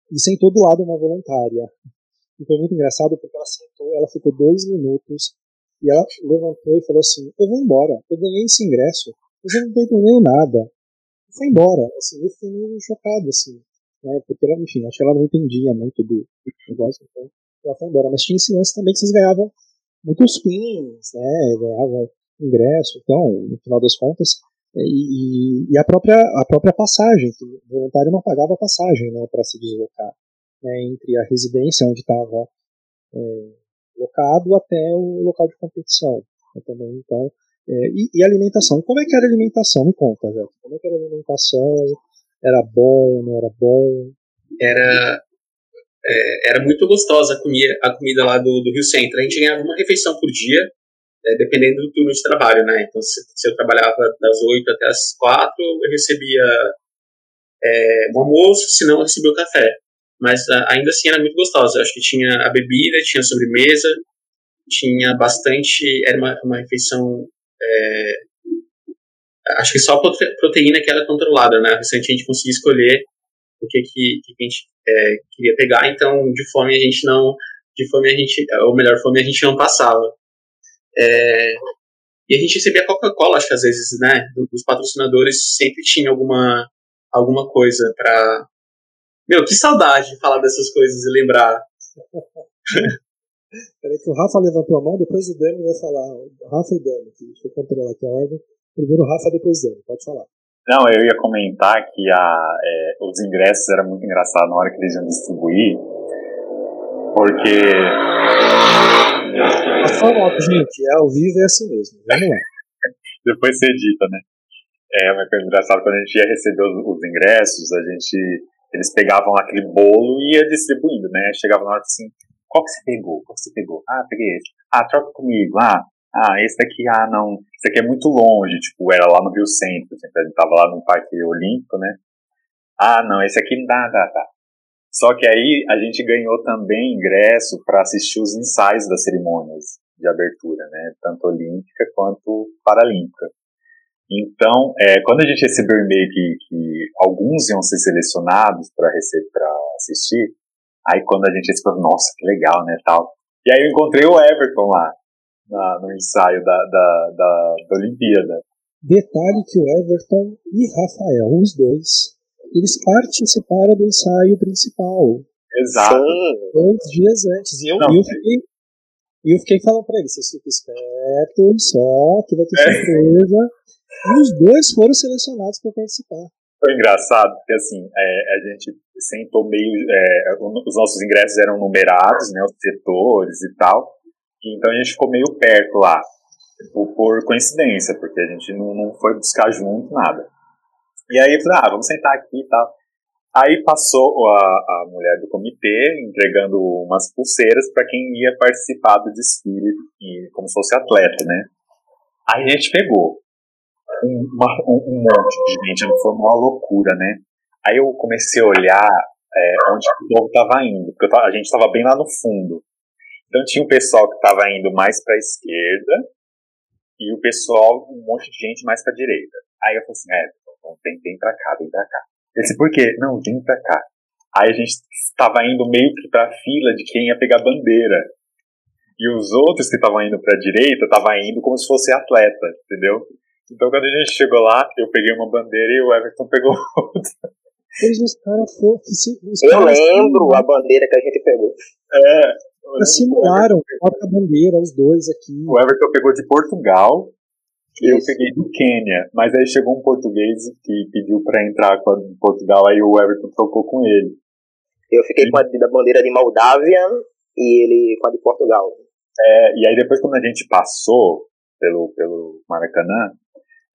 e sentou do lado uma voluntária. E foi muito engraçado porque ela sentou, ela ficou dois minutos e ela levantou e falou assim: Eu vou embora, eu ganhei esse ingresso, eu não estou entendendo nada. E foi embora. Assim, eu fiquei meio chocado, assim, né? Porque ela, enfim, acho que ela não entendia muito do negócio, então ela foi embora. Mas tinha esse lance também que vocês ganhavam muitos pins, né? Ganhavam ingresso, então, no final das contas. E, e, a, própria, a própria passagem, que o voluntário não pagava passagem né, para se deslocar né, entre a residência onde estava é, locado até o local de competição. Né, então, é, e, e, alimentação. Como é que era a alimentação? Me conta, Jé. Como é que era a alimentação? Era bom, não era bom? Era, é, era muito gostosa a comida, a comida lá do, do Rio Centro. A gente ganhava uma refeição por dia, é, dependendo do turno de trabalho, né? Então, se, se, eu trabalhava das 8 até as 4, eu recebia é, o almoço, se não, eu recebia o café mas a, ainda assim era muito gostosa. Eu acho que tinha a bebida, tinha a sobremesa, tinha bastante. Era uma, uma refeição. É, acho que só proteína que era controlada, né? A gente conseguia escolher o que, que, que a gente é, queria pegar, então de fome a gente não. De fome a gente. Ou melhor, fome a gente não passava. É, e a gente recebia Coca-Cola, acho que às vezes, né? Dos patrocinadores sempre tinha alguma, alguma coisa para meu, que saudade de falar dessas coisas e lembrar. Peraí que o Rafa levantou a mão, depois o Dani vai falar. Rafa e Dani, que deixa eu controlar aqui a ordem. Primeiro o Rafa, depois o Dani, pode falar. Não, eu ia comentar que a, é, os ingressos eram muito engraçados na hora que eles iam distribuir, porque... A forma, gente, é ao vivo é assim mesmo, vamos lá. depois você edita, né? É uma coisa engraçada, quando a gente ia receber os, os ingressos, a gente eles pegavam aquele bolo e ia distribuindo, né? Chegava na hora assim, qual que você pegou? Qual que você pegou? Ah, peguei esse. Ah, troca comigo. Ah, ah, esse daqui, ah, não, esse daqui é muito longe, tipo, era lá no Rio Centro, a gente tava lá no Parque Olímpico, né? Ah, não, esse aqui dá, dá, dá. Só que aí a gente ganhou também ingresso para assistir os ensaios das cerimônias de abertura, né? Tanto olímpica quanto paralímpica. Então, é, quando a gente recebeu o e-mail que, que alguns iam ser selecionados para assistir, aí quando a gente recebeu, nossa, que legal, né, tal. E aí eu encontrei o Everton lá, na, no ensaio da, da, da, da Olimpíada. Detalhe que o Everton e Rafael, os dois, eles participaram do ensaio principal. Exato. Dois dias antes. E eu, Não, eu fiquei, e eu fiquei falando pra eles, vocês ficam espertos, só que vai ter é. E os dois foram selecionados para participar. Foi engraçado, porque assim, é, a gente sentou meio. É, os nossos ingressos eram numerados, né, os setores e tal. Então a gente ficou meio perto lá, por, por coincidência, porque a gente não, não foi buscar junto nada. E aí eu falei, ah, vamos sentar aqui e tal. Aí passou a, a mulher do comitê entregando umas pulseiras para quem ia participar do desfile, como se fosse atleta, né? Aí a gente pegou um, uma, um, monte de gente, foi uma loucura, né? Aí eu comecei a olhar é, onde o povo estava indo, porque tava, a gente estava bem lá no fundo. Então tinha o pessoal que estava indo mais para a esquerda e o pessoal, um monte de gente mais para a direita. Aí eu falei assim, é, vem, vem para cá, vem para cá. Eu disse, por quê? Não, vem para cá. Aí a gente estava indo meio que para a fila de quem ia pegar bandeira. E os outros que estavam indo para a direita estavam indo como se fosse atleta, entendeu? Então quando a gente chegou lá, eu peguei uma bandeira e o Everton pegou outra. Eles os caras foram. Eu lembro a bandeira que a gente pegou. É. Eles simularam a bandeira, os dois aqui. O Everton pegou de Portugal e eu peguei do Quênia. Mas aí chegou um português que pediu pra entrar com a de Portugal, aí o Everton trocou com ele. Eu fiquei com a da bandeira de Moldávia e ele com a de Portugal. É, e aí depois quando a gente passou pelo, pelo Maracanã,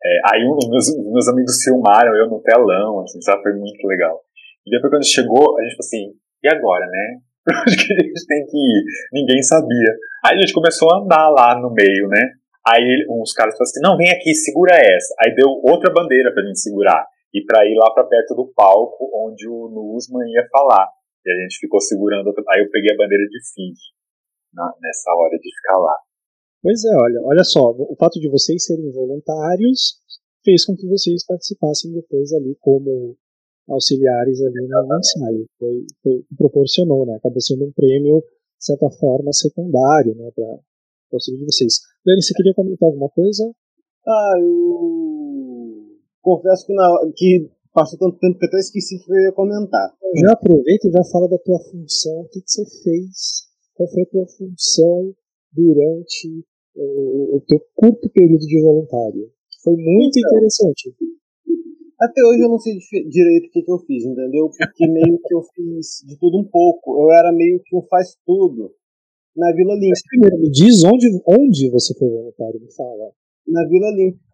é, aí um, meus, meus amigos filmaram eu no telão, assim, sabe? Foi muito legal. E depois quando chegou, a gente falou assim, e agora, né? Onde que a gente tem que ir? Ninguém sabia. Aí a gente começou a andar lá no meio, né? Aí uns caras falaram assim, não, vem aqui, segura essa. Aí deu outra bandeira pra gente segurar. E pra ir lá pra perto do palco, onde o Nusman ia falar. E a gente ficou segurando. Aí eu peguei a bandeira de na, nessa hora de ficar lá. Pois é, olha, olha só, o fato de vocês serem voluntários fez com que vocês participassem depois ali como auxiliares ali no ensaio. Foi, foi, proporcionou, né? Acabou sendo um prêmio, de certa forma, secundário, né, para o auxílio de vocês. Dani, você queria comentar alguma coisa? Ah, eu confesso que, na, que passou tanto tempo que até esqueci que eu ia comentar. Já aproveita e já fala da tua função, o que, que você fez, qual foi a tua função durante o, o teu curto período de voluntário. Foi muito então, interessante. Até hoje eu não sei direito o que, que eu fiz, entendeu? Porque meio que eu fiz de tudo um pouco. Eu era meio que um faz tudo na Vila Olímpica. Mas primeiro, me diz onde, onde você foi voluntário, me fala. Na Vila Olímpica,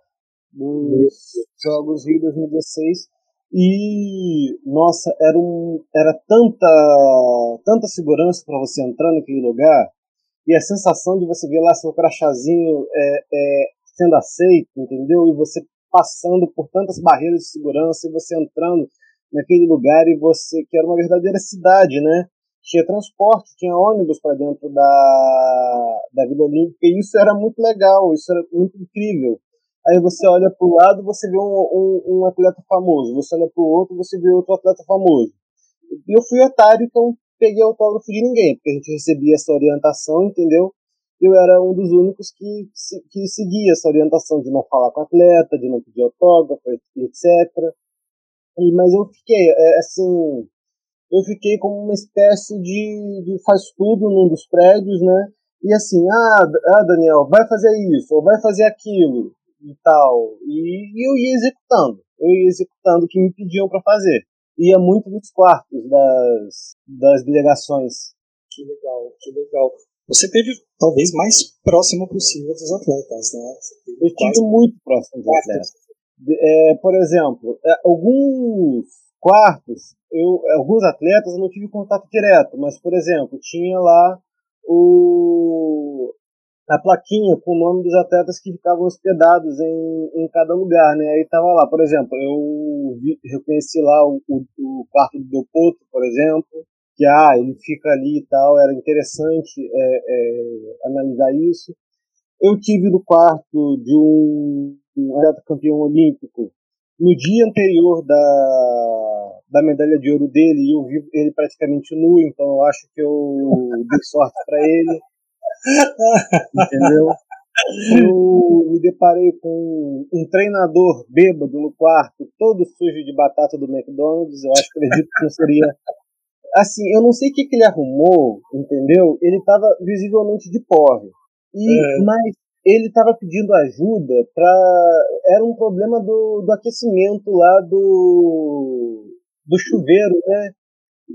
nos Jogos Rio 2016. E, nossa, era, um, era tanta, tanta segurança para você entrar naquele lugar e a sensação de você ver lá seu crachazinho é, é, sendo aceito, entendeu? E você passando por tantas barreiras de segurança e você entrando naquele lugar e você que era uma verdadeira cidade, né? Tinha transporte, tinha ônibus para dentro da, da Vila Olímpica e isso era muito legal, isso era muito incrível. Aí você olha para o lado, você vê um, um, um atleta famoso, você olha para o outro, você vê outro atleta famoso. E eu fui otário, então peguei autógrafo de ninguém, porque a gente recebia essa orientação, entendeu? Eu era um dos únicos que, que seguia essa orientação de não falar com atleta, de não pedir autógrafo, etc. E, mas eu fiquei, é, assim, eu fiquei como uma espécie de, de faz tudo num dos prédios, né? E assim, ah, ah, Daniel, vai fazer isso, ou vai fazer aquilo, e tal. E, e eu ia executando, eu ia executando o que me pediam para fazer ia muito nos quartos das, das delegações. Que legal, que legal. Você teve talvez mais próximo possível dos atletas, né? Eu tive muito próximo dos atletas. É, por exemplo, é, alguns quartos, eu, alguns atletas eu não tive contato direto, mas por exemplo, tinha lá o, a plaquinha com o nome dos atletas que ficavam hospedados em, em cada lugar, né? Aí tava lá, por exemplo, eu vi, reconheci lá o, o, o quarto do Del Potro, por exemplo, que ah, ele fica ali e tal, era interessante é, é, analisar isso. Eu tive no quarto de um, um atleta campeão olímpico no dia anterior da, da medalha de ouro dele e eu vi ele praticamente nu, então eu acho que eu dei sorte para ele. Entendeu? Eu me deparei com um treinador bêbado no quarto, todo sujo de batata do McDonald's. Eu acho que acredito que não seria. Assim, eu não sei o que, que ele arrumou, entendeu? Ele estava visivelmente de porre. E, é. Mas ele estava pedindo ajuda para. Era um problema do, do aquecimento lá do, do chuveiro, né?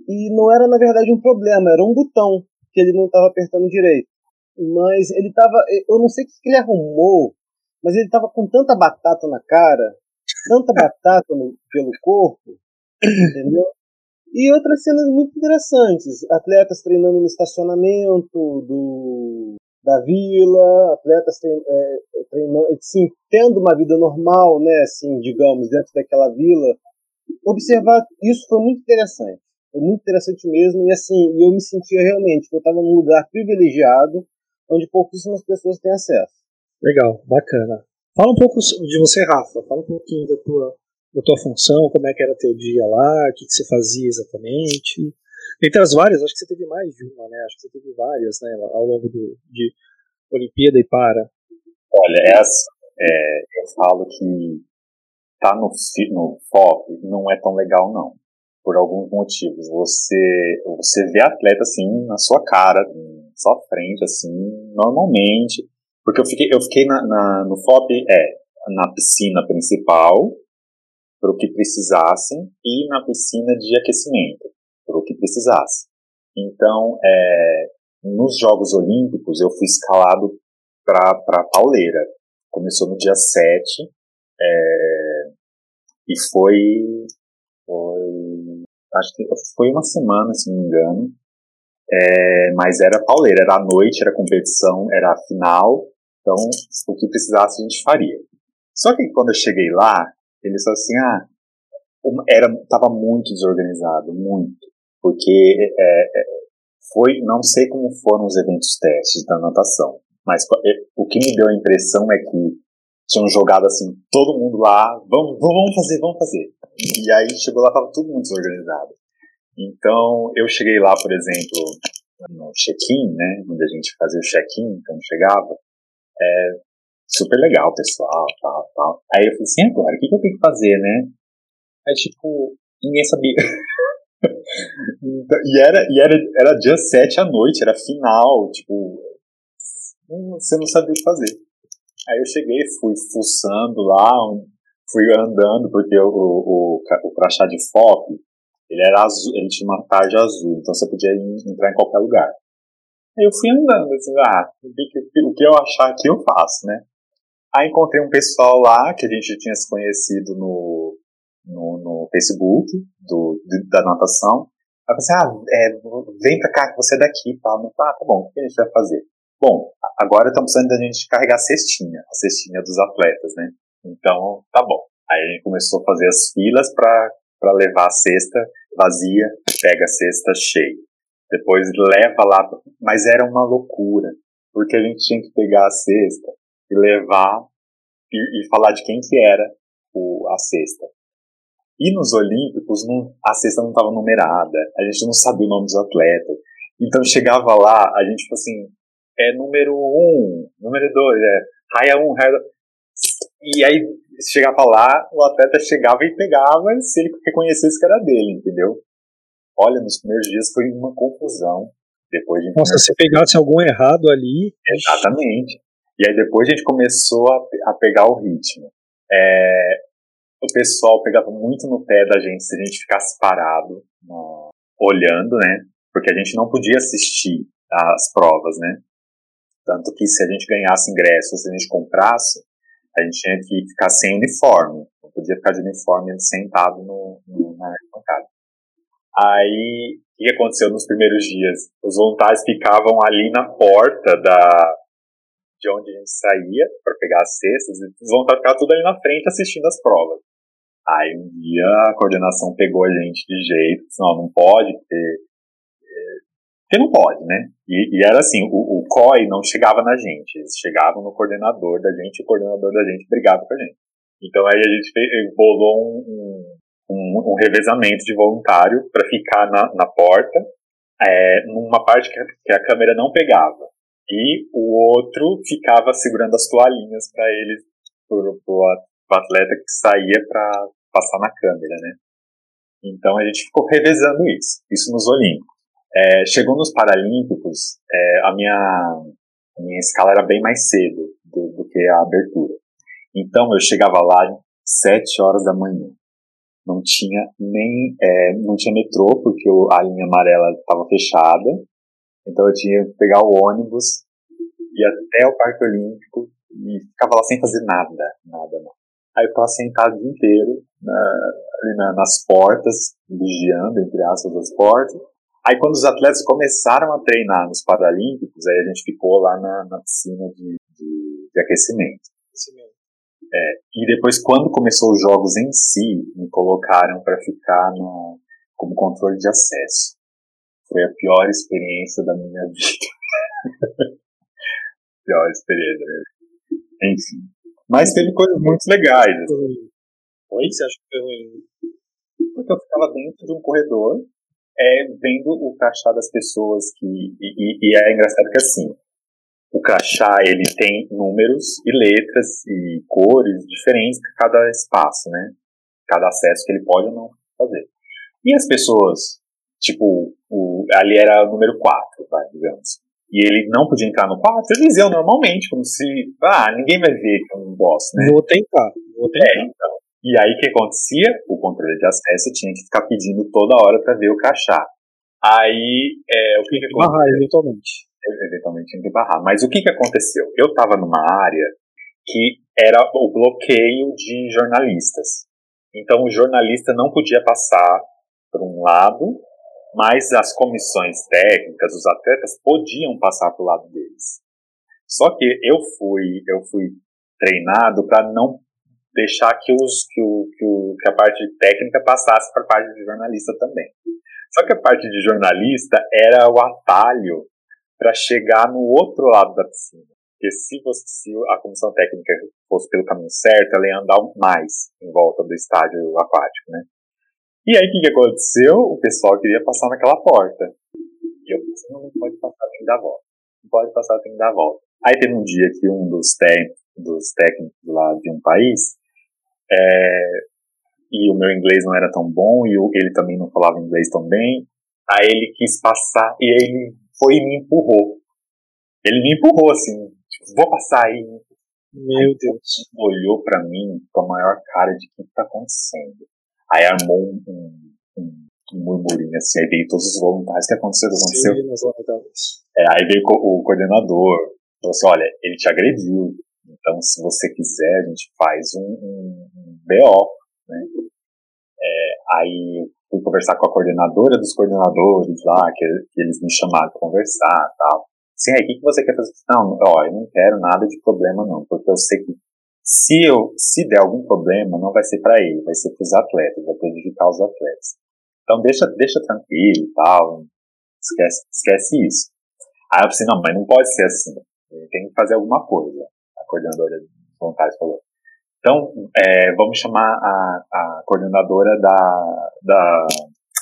E não era, na verdade, um problema, era um botão que ele não estava apertando direito mas ele tava. Eu não sei o que ele arrumou, mas ele tava com tanta batata na cara, tanta batata no, pelo corpo, entendeu? E outras cenas muito interessantes. Atletas treinando no estacionamento do, da vila, atletas é, treinando, sim, tendo uma vida normal, né, assim, digamos, dentro daquela vila. Observar isso foi muito interessante. Foi muito interessante mesmo. E assim, eu me sentia realmente que eu estava num lugar privilegiado, onde pouquíssimas pessoas têm acesso. Legal, bacana. Fala um pouco de você, Rafa. Fala um pouquinho da tua, da tua função, como é que era teu dia lá, o que, que você fazia exatamente. Entre as várias, acho que você teve mais de uma, né? Acho que você teve várias, né, ao longo do, de Olimpíada e Para. Olha, essa, é, eu falo que tá no, no FOP não é tão legal, não. Por alguns motivos. Você, você vê atleta assim na sua cara, só frente, assim, normalmente. Porque eu fiquei, eu fiquei na, na no FOP, é, na piscina principal, para o que precisassem, e na piscina de aquecimento, para o que precisasse. Então, é, nos Jogos Olímpicos, eu fui escalado para a pauleira. Começou no dia 7, é, e foi, foi, acho que foi uma semana, se não me engano, é, mas era pauleira, era à noite, era competição, era a final, então o que precisasse a gente faria. Só que quando eu cheguei lá, eles falaram assim, ah, era, tava muito desorganizado, muito, porque é, é, foi, não sei como foram os eventos testes da natação, mas o que me deu a impressão é que tinham jogado assim, todo mundo lá, vamos, vamos fazer, vamos fazer. E aí chegou lá, tava todo mundo desorganizado. Então, eu cheguei lá, por exemplo, no check-in, né, onde a gente fazia o check-in, quando chegava, é super legal, pessoal, tal, tal. Aí eu falei assim, agora, o que, que eu tenho que fazer, né? Aí, tipo, ninguém sabia. e era, e era, era dia 7 à noite, era final, tipo, você não sabia o que fazer. Aí eu cheguei, fui fuçando lá, fui andando, porque o, o, o, crachá de FOP, ele era azul, ele tinha uma tarja azul, então você podia entrar em qualquer lugar. Aí eu fui andando, assim, ah, o que, eu achar aqui eu faço, né? Aí encontrei um pessoal lá, que a gente tinha se conhecido no, no, no Facebook, do, da natação. Aí eu pensei, ah, é, vem pra cá, que você é daqui, tá? Ah, tá bom, o que a gente vai fazer? Bom, agora estamos precisando da gente carregar a cestinha, a cestinha dos atletas, né? Então, tá bom. Aí a gente começou a fazer as filas para levar a cesta vazia, pega a cesta cheia. Depois leva lá, mas era uma loucura, porque a gente tinha que pegar a cesta e levar e, e falar de quem que era o, a cesta. E nos Olímpicos, não, a cesta não estava numerada, a gente não sabia o nome dos atletas. Então chegava lá, a gente, tipo assim, é número um, número dois, é raia um, raia dois. E aí chegava lá, o atleta chegava e pegava se ele reconhecesse que era dele, entendeu? Olha, nos primeiros dias foi uma confusão. Depois de Nossa, se pegasse algum errado ali. Exatamente. E aí depois a gente começou a, a pegar o ritmo. É, o pessoal pegava muito no pé da gente se a gente ficasse parado, no, olhando, né? Porque a gente não podia assistir as provas, né? Tanto que se a gente ganhasse ingresso, se a gente comprasse, a gente tinha que ficar sem uniforme. Não podia ficar de uniforme sentado no, no, na bancada. Aí, o que aconteceu nos primeiros dias? Os voluntários ficavam ali na porta da, de onde a gente saía para pegar as cestas, e os voluntários ficavam tudo ali na frente assistindo as provas. Aí um dia a coordenação pegou a gente de jeito, disse, não, não pode ter porque não pode, né? E, e era assim, o, o, COI não chegava na gente, eles chegavam no coordenador da gente, o coordenador da gente brigava com a gente. Então aí a gente fez, bolou um, um, um, revezamento de voluntário para ficar na, na porta, é, numa parte que a, que a câmera não pegava. E o outro ficava segurando as toalhinhas para ele, pro, pro atleta que saía para passar na câmera, né? Então a gente ficou revezando isso, isso nos Olímpicos. É, chegou nos Paralímpicos, é, a, minha, a minha escala era bem mais cedo do, do que a abertura. Então eu chegava lá 7 horas da manhã. Não tinha nem é, não tinha metrô porque a linha amarela estava fechada. Então eu tinha que pegar o ônibus ir até o Parque Olímpico e ficava lá sem fazer nada, nada, não. Aí eu ficava sentado o dia inteiro na, ali na, nas portas, vigiando, entre aspas, as portas, Aí quando os atletas começaram a treinar nos Paralímpicos, aí a gente ficou lá na, na piscina de, de, de aquecimento. É, e depois, quando começou os jogos em si, me colocaram para ficar no, como controle de acesso. Foi a pior experiência da minha vida. pior experiência. Enfim. Mas teve coisas muito legais. Assim. Oi? Você acha que foi ruim? Porque eu ficava dentro de um corredor é vendo o crachá das pessoas que e, e, e, é engraçado que assim o crachá ele tem números e letras e cores diferentes para cada espaço, né? Cada acesso que ele pode ou não fazer. E as pessoas, tipo, o, ali era o número 4, vai, digamos. E ele não podia entrar no 4, eles iam normalmente, como se, ah, ninguém vai ver que eu não gosto, né? Vou tentar, vou tentar. É, então. E aí o que acontecia? O controle de acesso tinha que ficar pedindo toda hora para ver o crachá. Aí é, o que, que aconteceu? Barrar, eventualmente. Eventualmente tinha que barrar. Mas o que, que aconteceu? Eu estava numa área que era o bloqueio de jornalistas. Então o jornalista não podia passar por um lado, mas as comissões técnicas, os atletas podiam passar para o lado deles. Só que eu fui, eu fui treinado para não deixar que, os, que, o, que, o, que a parte técnica passasse para a parte de jornalista também. Só que a parte de jornalista era o atalho para chegar no outro lado da piscina. Porque se, você, se a comissão técnica fosse pelo caminho certo, ela ia andar mais em volta do estádio aquático, né? E aí o que, que aconteceu? O pessoal queria passar naquela porta. E eu pensei, não, não pode passar, tem que dar volta. Não pode passar, tem que dar volta. Aí teve um dia que um dos, dos técnicos lá de um país, é, e o meu inglês não era tão bom, e ele também não falava inglês tão bem, aí ele quis passar, e ele foi e me empurrou. Ele me empurrou assim, tipo, vou passar aí. Meu aí, Deus. Olhou para mim com a maior cara de o que tá acontecendo. Aí armou um, um, um, um murmurinho assim, aí veio todos os voluntários, o que aconteceu? O que aconteceu? É, aí veio o coordenador, falou assim, olha, ele te agrediu, então se você quiser, a gente faz um, um, um BO, né? É, aí fui conversar com a coordenadora dos coordenadores lá, que, que eles me chamaram para conversar tal. Sim, aí o que, que você quer fazer? Não, ó, eu não quero nada de problema não, porque eu sei que se eu se der algum problema, não vai ser para ele, vai ser para os atletas, vai prejudicar os atletas. Então deixa, deixa tranquilo e tal, esquece, esquece isso. Aí eu falei, não, mas não pode ser assim, tem que fazer alguma coisa, a coordenadora de voluntários falou. Então, é, vamos chamar a, a coordenadora da, da,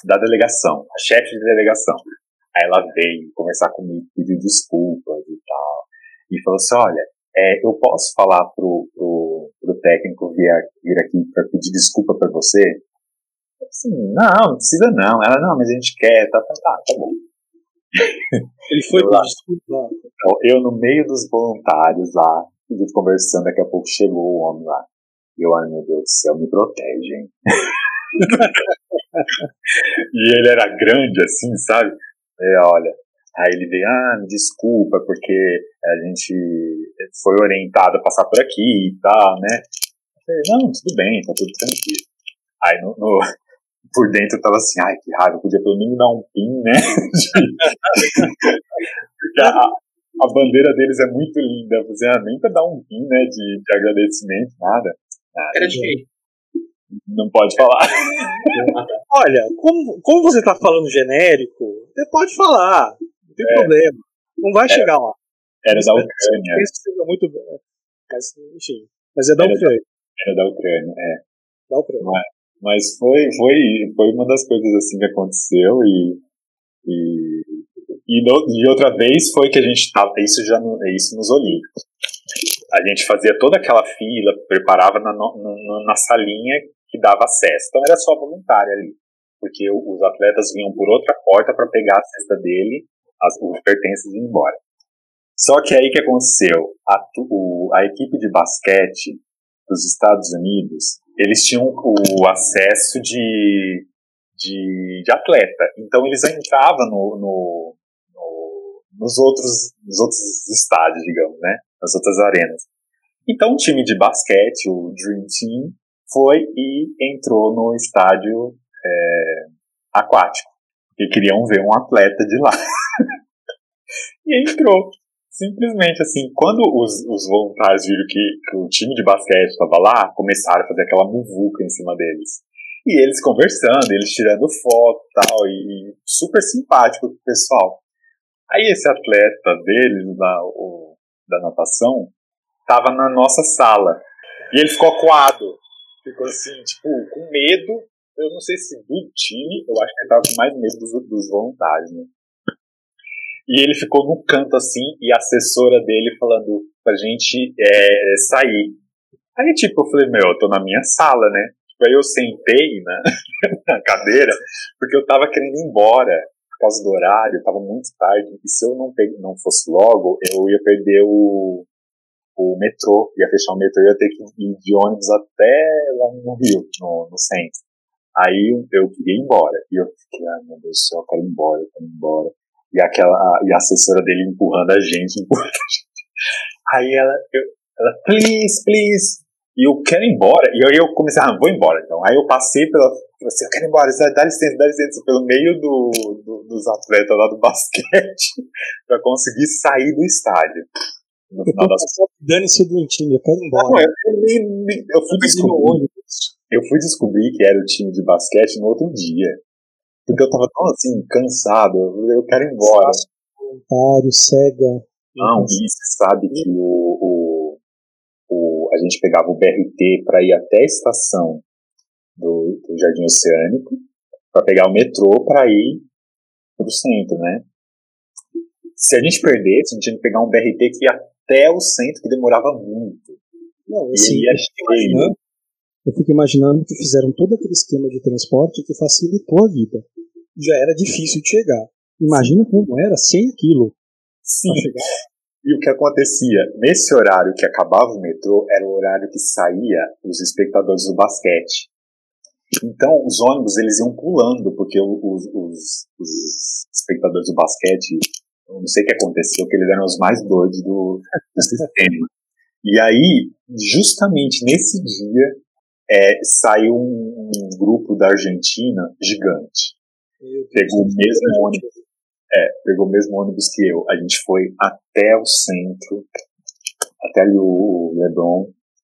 da delegação, a chefe de delegação. Aí ela veio conversar comigo, pediu desculpas e tal. E falou assim: olha, é, eu posso falar pro, pro, pro técnico vir, vir aqui para pedir desculpa para você? Eu assim, não, não precisa não. Ela, não, mas a gente quer, tá, tá, tá, tá bom. Ele foi pedir desculpa. Então, eu, no meio dos voluntários lá, conversando, daqui a pouco chegou o homem lá. E eu, ai meu Deus do céu, me protege, hein? e ele era grande assim, sabe? E, olha, aí ele veio, ah, desculpa, porque a gente foi orientado a passar por aqui e tal, né? Eu falei, não, tudo bem, tá tudo tranquilo. Aí no, no por dentro eu tava assim, ai que raiva, podia pelo menos dar um pin, né? a, a bandeira deles é muito linda, você ah, nem pra dar um pin, né, de, de agradecimento, nada. Ah, Era de quem? Não pode falar. Olha, como, como você tá falando genérico, você pode falar. Não tem é. problema. Não vai era, chegar lá. Era da Ucrânia. Isso seja muito Mas, enfim. Mas é da era Ucrânia. Da, era da Ucrânia, é. Da Ucrânia. Mas, mas foi, foi, foi uma das coisas assim que aconteceu e. E, e, no, e outra vez foi que a gente tava. Isso já isso nos Olímpicos a gente fazia toda aquela fila, preparava na, na, na salinha que dava acesso. Então era só voluntário ali, porque os atletas vinham por outra porta para pegar a cesta dele, as, os pertences e ir embora. Só que aí que aconteceu? A, o, a equipe de basquete dos Estados Unidos, eles tinham o acesso de, de, de atleta. Então eles entravam no, no, no, nos, outros, nos outros estádios, digamos, né? nas outras arenas. Então o time de basquete, o Dream Team, foi e entrou no estádio é, aquático, porque queriam ver um atleta de lá. e entrou. Simplesmente assim, quando os, os voluntários viram que, que o time de basquete estava lá, começaram a fazer aquela muvuca em cima deles. E eles conversando, eles tirando foto tal, e, e super simpático o pessoal. Aí esse atleta deles, lá, o da natação estava na nossa sala. E ele ficou coado. Ficou assim, tipo, com medo. Eu não sei se do time, eu acho que ele tava com mais medo dos, dos voluntários, né? E ele ficou no canto assim, e a assessora dele falando pra gente é, sair. Aí, tipo, eu falei, meu, eu tô na minha sala, né? Tipo, aí eu sentei na, na cadeira, porque eu tava querendo ir embora causa do horário, estava muito tarde, e se eu não, pegue, não fosse logo, eu ia perder o, o metrô, ia fechar o metrô, ia ter que ir de ônibus até lá no Rio, no, no centro. Aí eu queria ir embora, e eu fiquei, ai meu Deus do céu, eu quero ir embora, eu quero ir embora. E, aquela, a, e a assessora dele empurrando a gente, empurrando a gente. Aí ela, eu, ela, please, please, e eu quero ir embora. E aí eu comecei, ah, vou embora então. Aí eu passei pela. Assim, eu quero ir embora, dá licença, dá licença, pelo meio do, do dos atletas lá do basquete, pra conseguir sair do estádio. No final das Dane-se do time, eu quero ir embora. Não, eu, eu, eu, fui descobrir, eu fui descobrir que era o time de basquete no outro dia. Porque eu tava tão assim, cansado, eu quero ir embora. Voluntário, cega. Não, e você sabe que o, a gente pegava o BRT para ir até a estação do, do Jardim Oceânico, para pegar o metrô para ir pro centro, né? Se a gente perdesse, a gente tinha que pegar um BRT que ia até o centro, que demorava muito. Não, assim, eu, fico imaginando, eu fico imaginando que fizeram todo aquele esquema de transporte que facilitou a vida. Já era difícil de chegar. Imagina como era sem aquilo. Sim. E o que acontecia? Nesse horário que acabava o metrô, era o horário que saía os espectadores do basquete. Então, os ônibus eles iam pulando, porque os, os, os espectadores do basquete, não sei o que aconteceu, que eles eram os mais doidos do, do sistema. E aí, justamente nesse dia, é, saiu um, um, grupo da Argentina gigante. Pegou o mesmo ônibus. É, pegou o mesmo ônibus que eu. A gente foi até o centro, até ali o Leblon,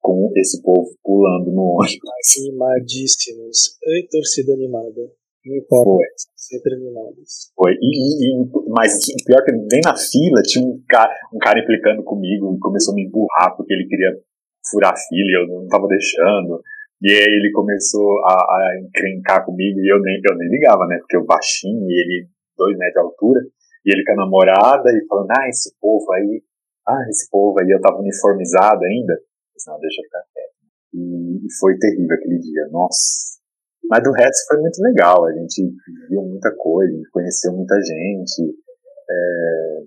com esse povo pulando no ônibus. Animadíssimos. Ei, torcida animada. Não importa, Foi. sempre animados. Foi. E, e, mas pior que nem na fila tinha um cara, um cara implicando comigo e começou a me empurrar porque ele queria furar a fila e eu não tava deixando. E aí ele começou a, a encrencar comigo e eu nem, eu nem ligava, né? Porque eu baixinho e ele dois metros de altura. E ele com a namorada e falando, ah, esse povo aí, ah, esse povo aí, eu tava uniformizado ainda não, deixa eu ficar quieto. E, foi terrível aquele dia, nossa. Mas do resto foi muito legal, a gente viu muita coisa, conheceu muita gente, é,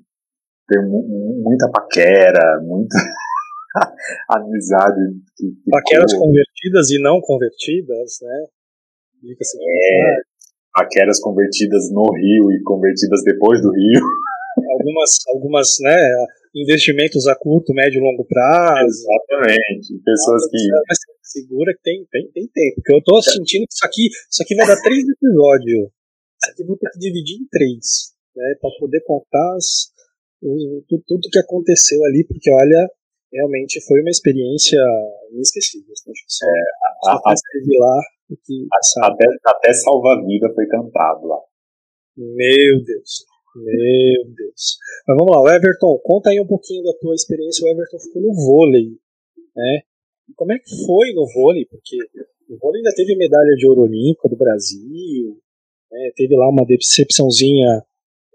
teve muita paquera, muita amizade. Que, que Paqueras ficou... convertidas e não convertidas, né? Dica-se é, paqueras convertidas no Rio e convertidas depois do Rio. Algumas, algumas, né, investimentos a curto, médio e longo prazo. Exatamente. Pessoas que. Mas segura que tem, tem, tem tempo. Porque eu tô sentindo que isso aqui, isso aqui vai dar três episódios. Isso aqui vou ter que dividir em três. Né, para poder contar as, tudo, tudo que aconteceu ali, porque olha, realmente foi uma experiência inesquecível. Que só, é, só a, lá o que até, até salvar vida foi cantado lá. Meu Deus. Meu Deus. Mas vamos lá, o Everton, conta aí um pouquinho da tua experiência. O Everton ficou no vôlei, né? Como é que foi no vôlei? Porque o vôlei ainda teve medalha de ouro olímpica do Brasil, né? teve lá uma decepçãozinha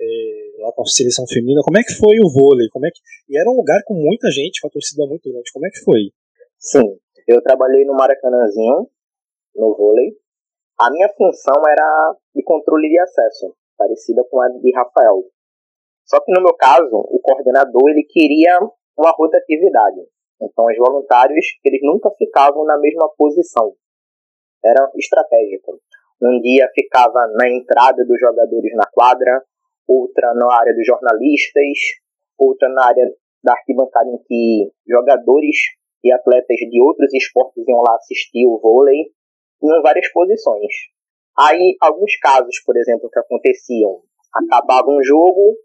é, lá com a seleção feminina. Como é que foi o vôlei? Como é que... E era um lugar com muita gente, com a torcida muito grande. Como é que foi? Sim, eu trabalhei no Maracanãzinho, no vôlei. A minha função era de controle de acesso parecida com a de Rafael. Só que no meu caso, o coordenador ele queria uma rotatividade. Então, os voluntários eles nunca ficavam na mesma posição. Era estratégico. Um dia ficava na entrada dos jogadores na quadra, outra na área dos jornalistas, outra na área da arquibancada em que jogadores e atletas de outros esportes iam lá assistir o vôlei, em várias posições. Aí, alguns casos, por exemplo, que aconteciam, acabava um jogo,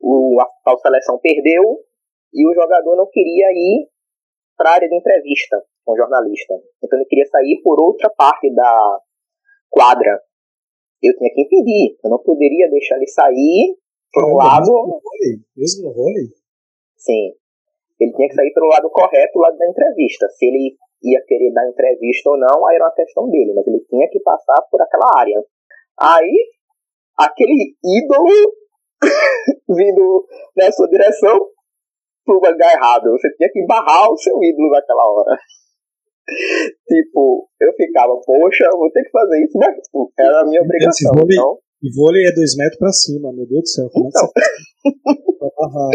o, a tal seleção perdeu e o jogador não queria ir para a área de entrevista com o jornalista. Então ele queria sair por outra parte da quadra. Eu tinha que impedir, eu não poderia deixar ele sair para um lado. Mesmo no vôlei? Sim. Ele tinha que sair pelo lado correto, o lado da entrevista. Se ele ia querer dar entrevista ou não, aí era uma questão dele, mas ele tinha que passar por aquela área. Aí, aquele ídolo vindo na sua direção pro lugar errado. Você tinha que barrar o seu ídolo naquela hora. tipo, eu ficava, poxa, vou ter que fazer isso, mas tipo, era a minha obrigação. Vôlei, então... E vôlei é dois metros pra cima, meu Deus do céu. Como então. é que você... barrar,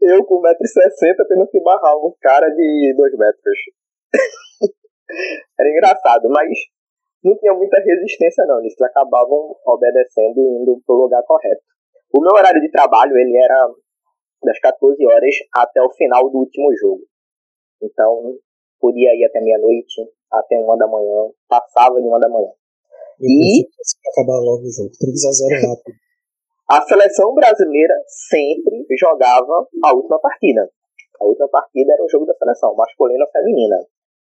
eu com 1,60m tendo que barrar um cara de 2 metros. Era engraçado, mas não tinha muita resistência não, eles acabavam obedecendo e indo pro lugar correto. O meu horário de trabalho, ele era das 14 horas até o final do último jogo. Então, podia ir até meia-noite, até uma da manhã, passava de uma da manhã. E... acabar logo o jogo, 3 a 0 rápido. A seleção brasileira sempre jogava a última partida. A última partida era o jogo da seleção, masculina ou feminina.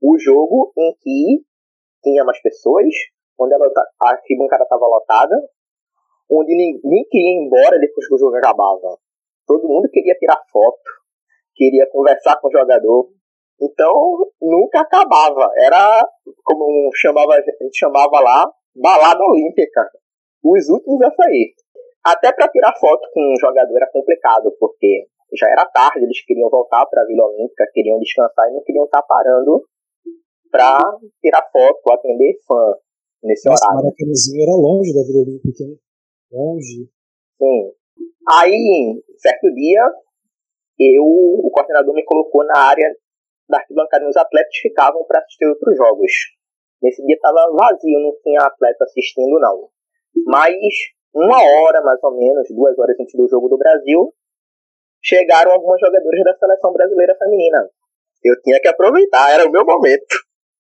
O jogo em que tinha mais pessoas, onde a, arquibancada estava lotada, onde ninguém queria ir embora depois que o jogo acabava. Todo mundo queria tirar foto, queria conversar com o jogador. Então, nunca acabava. Era, como chamava, a gente chamava lá, balada olímpica. Os últimos a sair. Até para tirar foto com um jogador era complicado, porque já era tarde, eles queriam voltar para a Vila Olímpica, queriam descansar e não queriam estar tá parando para tirar foto, atender fã nesse Nossa, horário. Maracanãzinho era longe da Vila Olímpica, né? Longe. Sim. Aí, certo dia, eu, o coordenador me colocou na área da arquibancada os atletas ficavam para assistir outros jogos. Nesse dia estava vazio, não tinha atleta assistindo não. Mas uma hora mais ou menos, duas horas antes do jogo do Brasil, chegaram alguns jogadores da seleção brasileira feminina. Eu tinha que aproveitar, era o meu momento.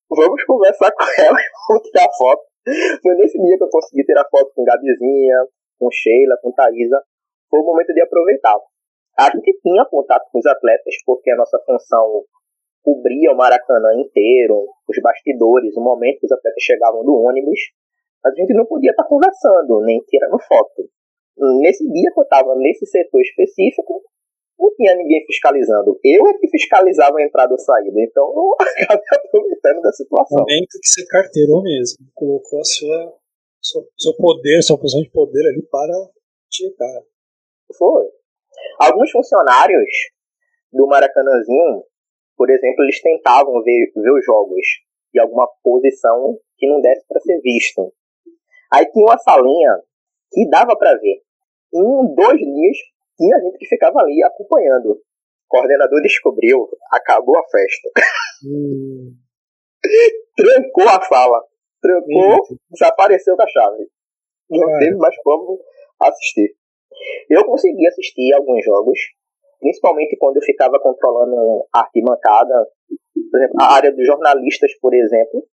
Vamos conversar com ela e vamos tirar foto. Foi nesse dia que eu consegui tirar foto com Gabizinha, com Sheila, com Thaisa. Foi o momento de aproveitar. A gente tinha contato com os atletas, porque a nossa função cobria o Maracanã inteiro, os bastidores, o momento que os atletas chegavam do ônibus. A gente não podia estar conversando, nem tirando foto. Nesse dia que eu estava nesse setor específico, não tinha ninguém fiscalizando. Eu é que fiscalizava a entrada ou saída. Então eu acabei aproveitando da situação. Momento que você carteirou mesmo. Colocou a sua, sua, seu poder, sua posição de poder ali para checar. Foi. Alguns funcionários do Maracanãzinho, por exemplo, eles tentavam ver, ver os jogos de alguma posição que não desse para ser visto. Aí tinha uma salinha que dava para ver. Um, dois dias tinha gente que ficava ali acompanhando. O coordenador descobriu, acabou a festa. Hum. Trancou a sala. Trancou, hum. desapareceu com a chave. Não teve mais como assistir. Eu consegui assistir alguns jogos, principalmente quando eu ficava controlando a arquibancada, por exemplo, a área dos jornalistas, por exemplo.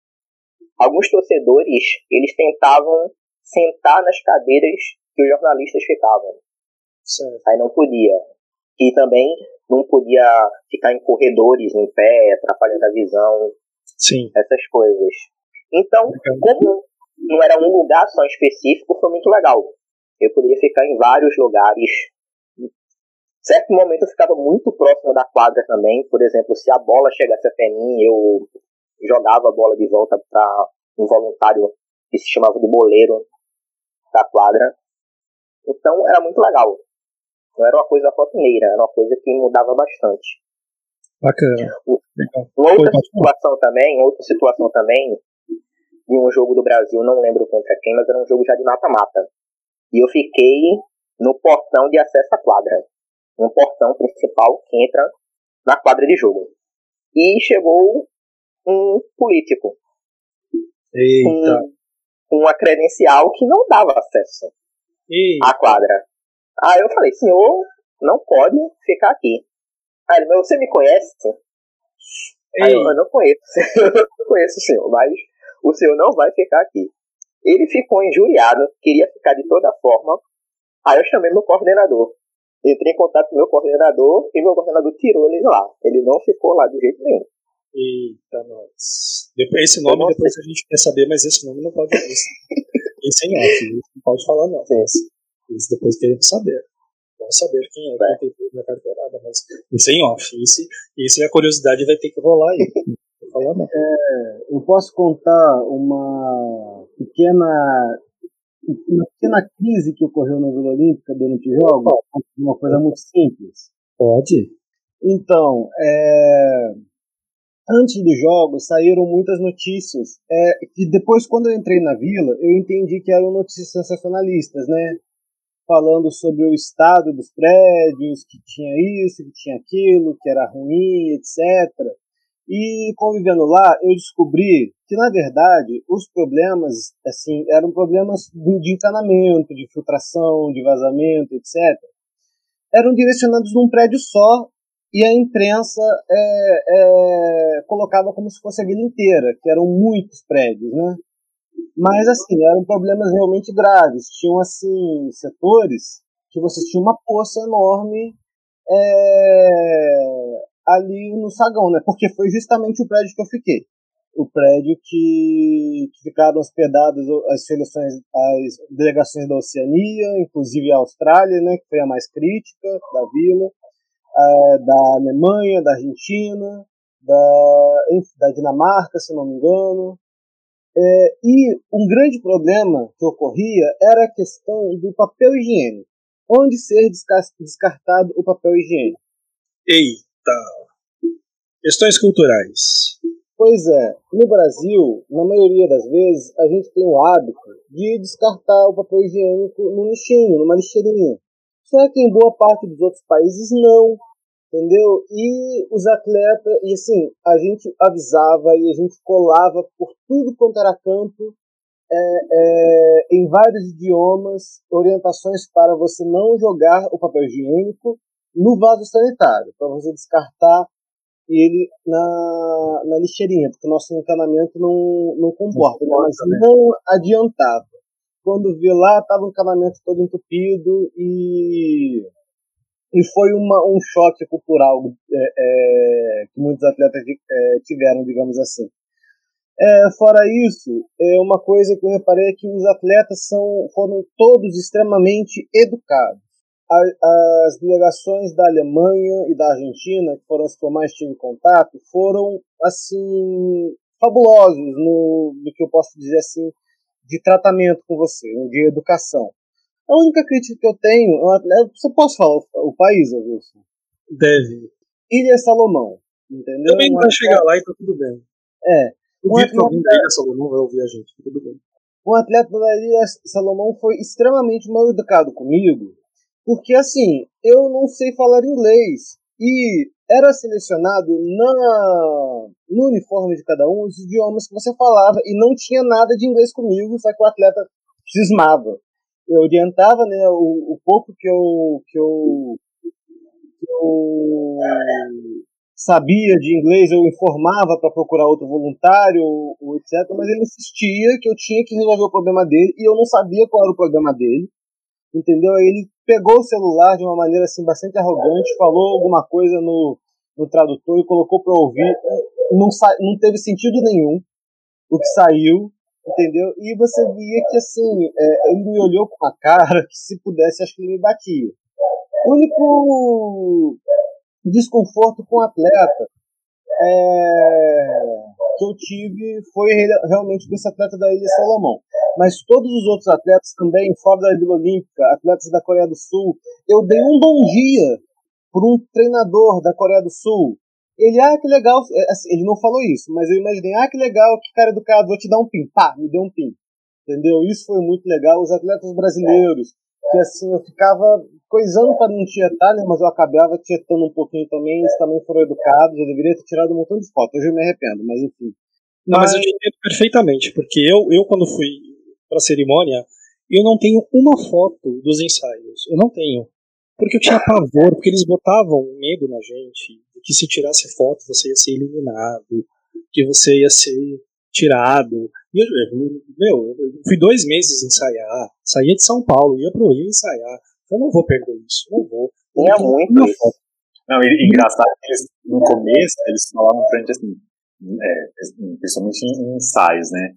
Alguns torcedores, eles tentavam sentar nas cadeiras que os jornalistas ficavam. Certo. Aí não podia. E também não podia ficar em corredores em pé, atrapalhando a visão. Sim. Essas coisas. Então, como não era um lugar só específico, foi muito legal. Eu poderia ficar em vários lugares. Certo momento eu ficava muito próximo da quadra também. Por exemplo, se a bola chegasse até mim, eu jogava a bola de volta para um voluntário que se chamava de boleiro da quadra. Então era muito legal. Não era uma coisa rotineira, era uma coisa que mudava bastante. Bacana. Uma outra situação também, outra situação também, de um jogo do Brasil, não lembro contra quem, mas era um jogo já de mata-mata. E eu fiquei no portão de acesso à quadra. Um portão principal que entra na quadra de jogo. E chegou um político. Eita. Com uma credencial que não dava acesso Eita. à quadra. Aí eu falei, senhor, não pode ficar aqui. Aí ele, mas você me conhece? Aí eu, eu não conheço, eu não conheço o senhor, mas o senhor não vai ficar aqui. Ele ficou injuriado, queria ficar de toda forma. Aí eu chamei meu coordenador. Entrei em contato com meu coordenador e meu coordenador tirou ele lá. Ele não ficou lá de jeito nenhum. Eita, nós. Depois, esse nome depois a gente quer saber, mas esse nome não pode. Esse, esse é off, não pode falar não. Sim. Esse depois queremos saber. Vamos saber quem é que tem tudo na carteirada, mas isso é em off. Isso, isso é a curiosidade vai ter que rolar aí. falar não. É, eu posso contar uma pequena uma pequena crise que ocorreu na Vila Olímpica durante os jogos, uma coisa muito simples. Pode. Então, é, antes dos jogos saíram muitas notícias é, que depois quando eu entrei na Vila eu entendi que eram notícias sensacionalistas, né? falando sobre o estado dos prédios, que tinha isso, que tinha aquilo, que era ruim, etc. E convivendo lá, eu descobri que na verdade os problemas, assim, eram problemas de encanamento, de filtração, de vazamento, etc. Eram direcionados num prédio só e a imprensa é, é, colocava como se fosse a vila inteira, que eram muitos prédios, né? Mas, assim, eram problemas realmente graves. Tinham, assim, setores que você tinha uma poça enorme é, ali no sagão, né? Porque foi justamente o prédio que eu fiquei. o prédio que, que ficaram hospedadas as seleções, as delegações da Oceania, inclusive a Austrália, né, que foi a mais crítica da vila, da Alemanha, da Argentina, da, da Dinamarca, se não me engano. É, e um grande problema que ocorria era a questão do papel higiênico. Onde ser descartado o papel higiênico? Eita! Questões culturais. Pois é, no Brasil, na maioria das vezes, a gente tem o hábito de descartar o papel higiênico no lixinho, numa lixeirinha. Só que em boa parte dos outros países não, entendeu? E os atletas, e assim, a gente avisava e a gente colava por tudo quanto era canto, é, é, em vários idiomas, orientações para você não jogar o papel higiênico no vaso sanitário, para você descartar ele na, na lixeirinha, porque o nosso encanamento não, não comporta, né? mas né? não adiantava. Quando vi lá, estava o encanamento todo entupido e, e foi uma, um choque cultural é, é, que muitos atletas é, tiveram, digamos assim. É, fora isso, é uma coisa que eu reparei é que os atletas são, foram todos extremamente educados as delegações da Alemanha e da Argentina, que foram as que eu mais tive contato, foram assim fabulosos no, no que eu posso dizer assim de tratamento com você, de educação. A única crítica que eu tenho, você pode falar o, o país, Wilson? Deve. Ilha Salomão, entendeu? Também vai chegar lá e tá tudo bem. É. O um que alguém da Ilha Salomão vai ouvir a gente, tá tudo bem. Um atleta da Ilha Salomão foi extremamente mal educado comigo, porque assim, eu não sei falar inglês e era selecionado na, no uniforme de cada um os idiomas que você falava e não tinha nada de inglês comigo, só que o atleta cismava. Eu orientava né, o, o pouco que eu, que eu, que eu sabia de inglês, eu informava para procurar outro voluntário, ou, etc. Mas ele insistia que eu tinha que resolver o problema dele e eu não sabia qual era o problema dele entendeu? Aí ele pegou o celular de uma maneira assim bastante arrogante, falou alguma coisa no, no tradutor e colocou para ouvir, não, não teve sentido nenhum o que saiu, entendeu? E você via que assim, é, ele me olhou com uma cara que se pudesse acho que ele me batia. O único desconforto com o atleta é, que eu tive foi realmente com esse atleta da Ilha Salomão mas todos os outros atletas também, fora da Vila Olímpica, atletas da Coreia do Sul, eu dei um bom dia por um treinador da Coreia do Sul. Ele, ah, que legal, é, assim, ele não falou isso, mas eu imaginei, ah, que legal, que cara educado, vou te dar um pin. Pá, me deu um pin. Entendeu? Isso foi muito legal. Os atletas brasileiros, que assim, eu ficava coisando para não tietar, né, mas eu acabava tietando um pouquinho também, eles também foram educados, eu deveria ter tirado um montão de fotos, hoje eu me arrependo, mas enfim. Não, mas, eu te entendo perfeitamente, porque eu, eu quando fui para a cerimônia, eu não tenho uma foto dos ensaios. Eu não tenho. Porque eu tinha pavor, porque eles botavam medo na gente que se tirasse foto você ia ser eliminado, que você ia ser tirado. E eu, meu, eu fui dois meses ensaiar, saía de São Paulo, ia pro Rio ensaiar. Eu não vou perder isso, não vou. Tinha muito isso. Não, e, engraçado que eles, no começo, eles falavam pra gente assim, é, principalmente em ensaios, né?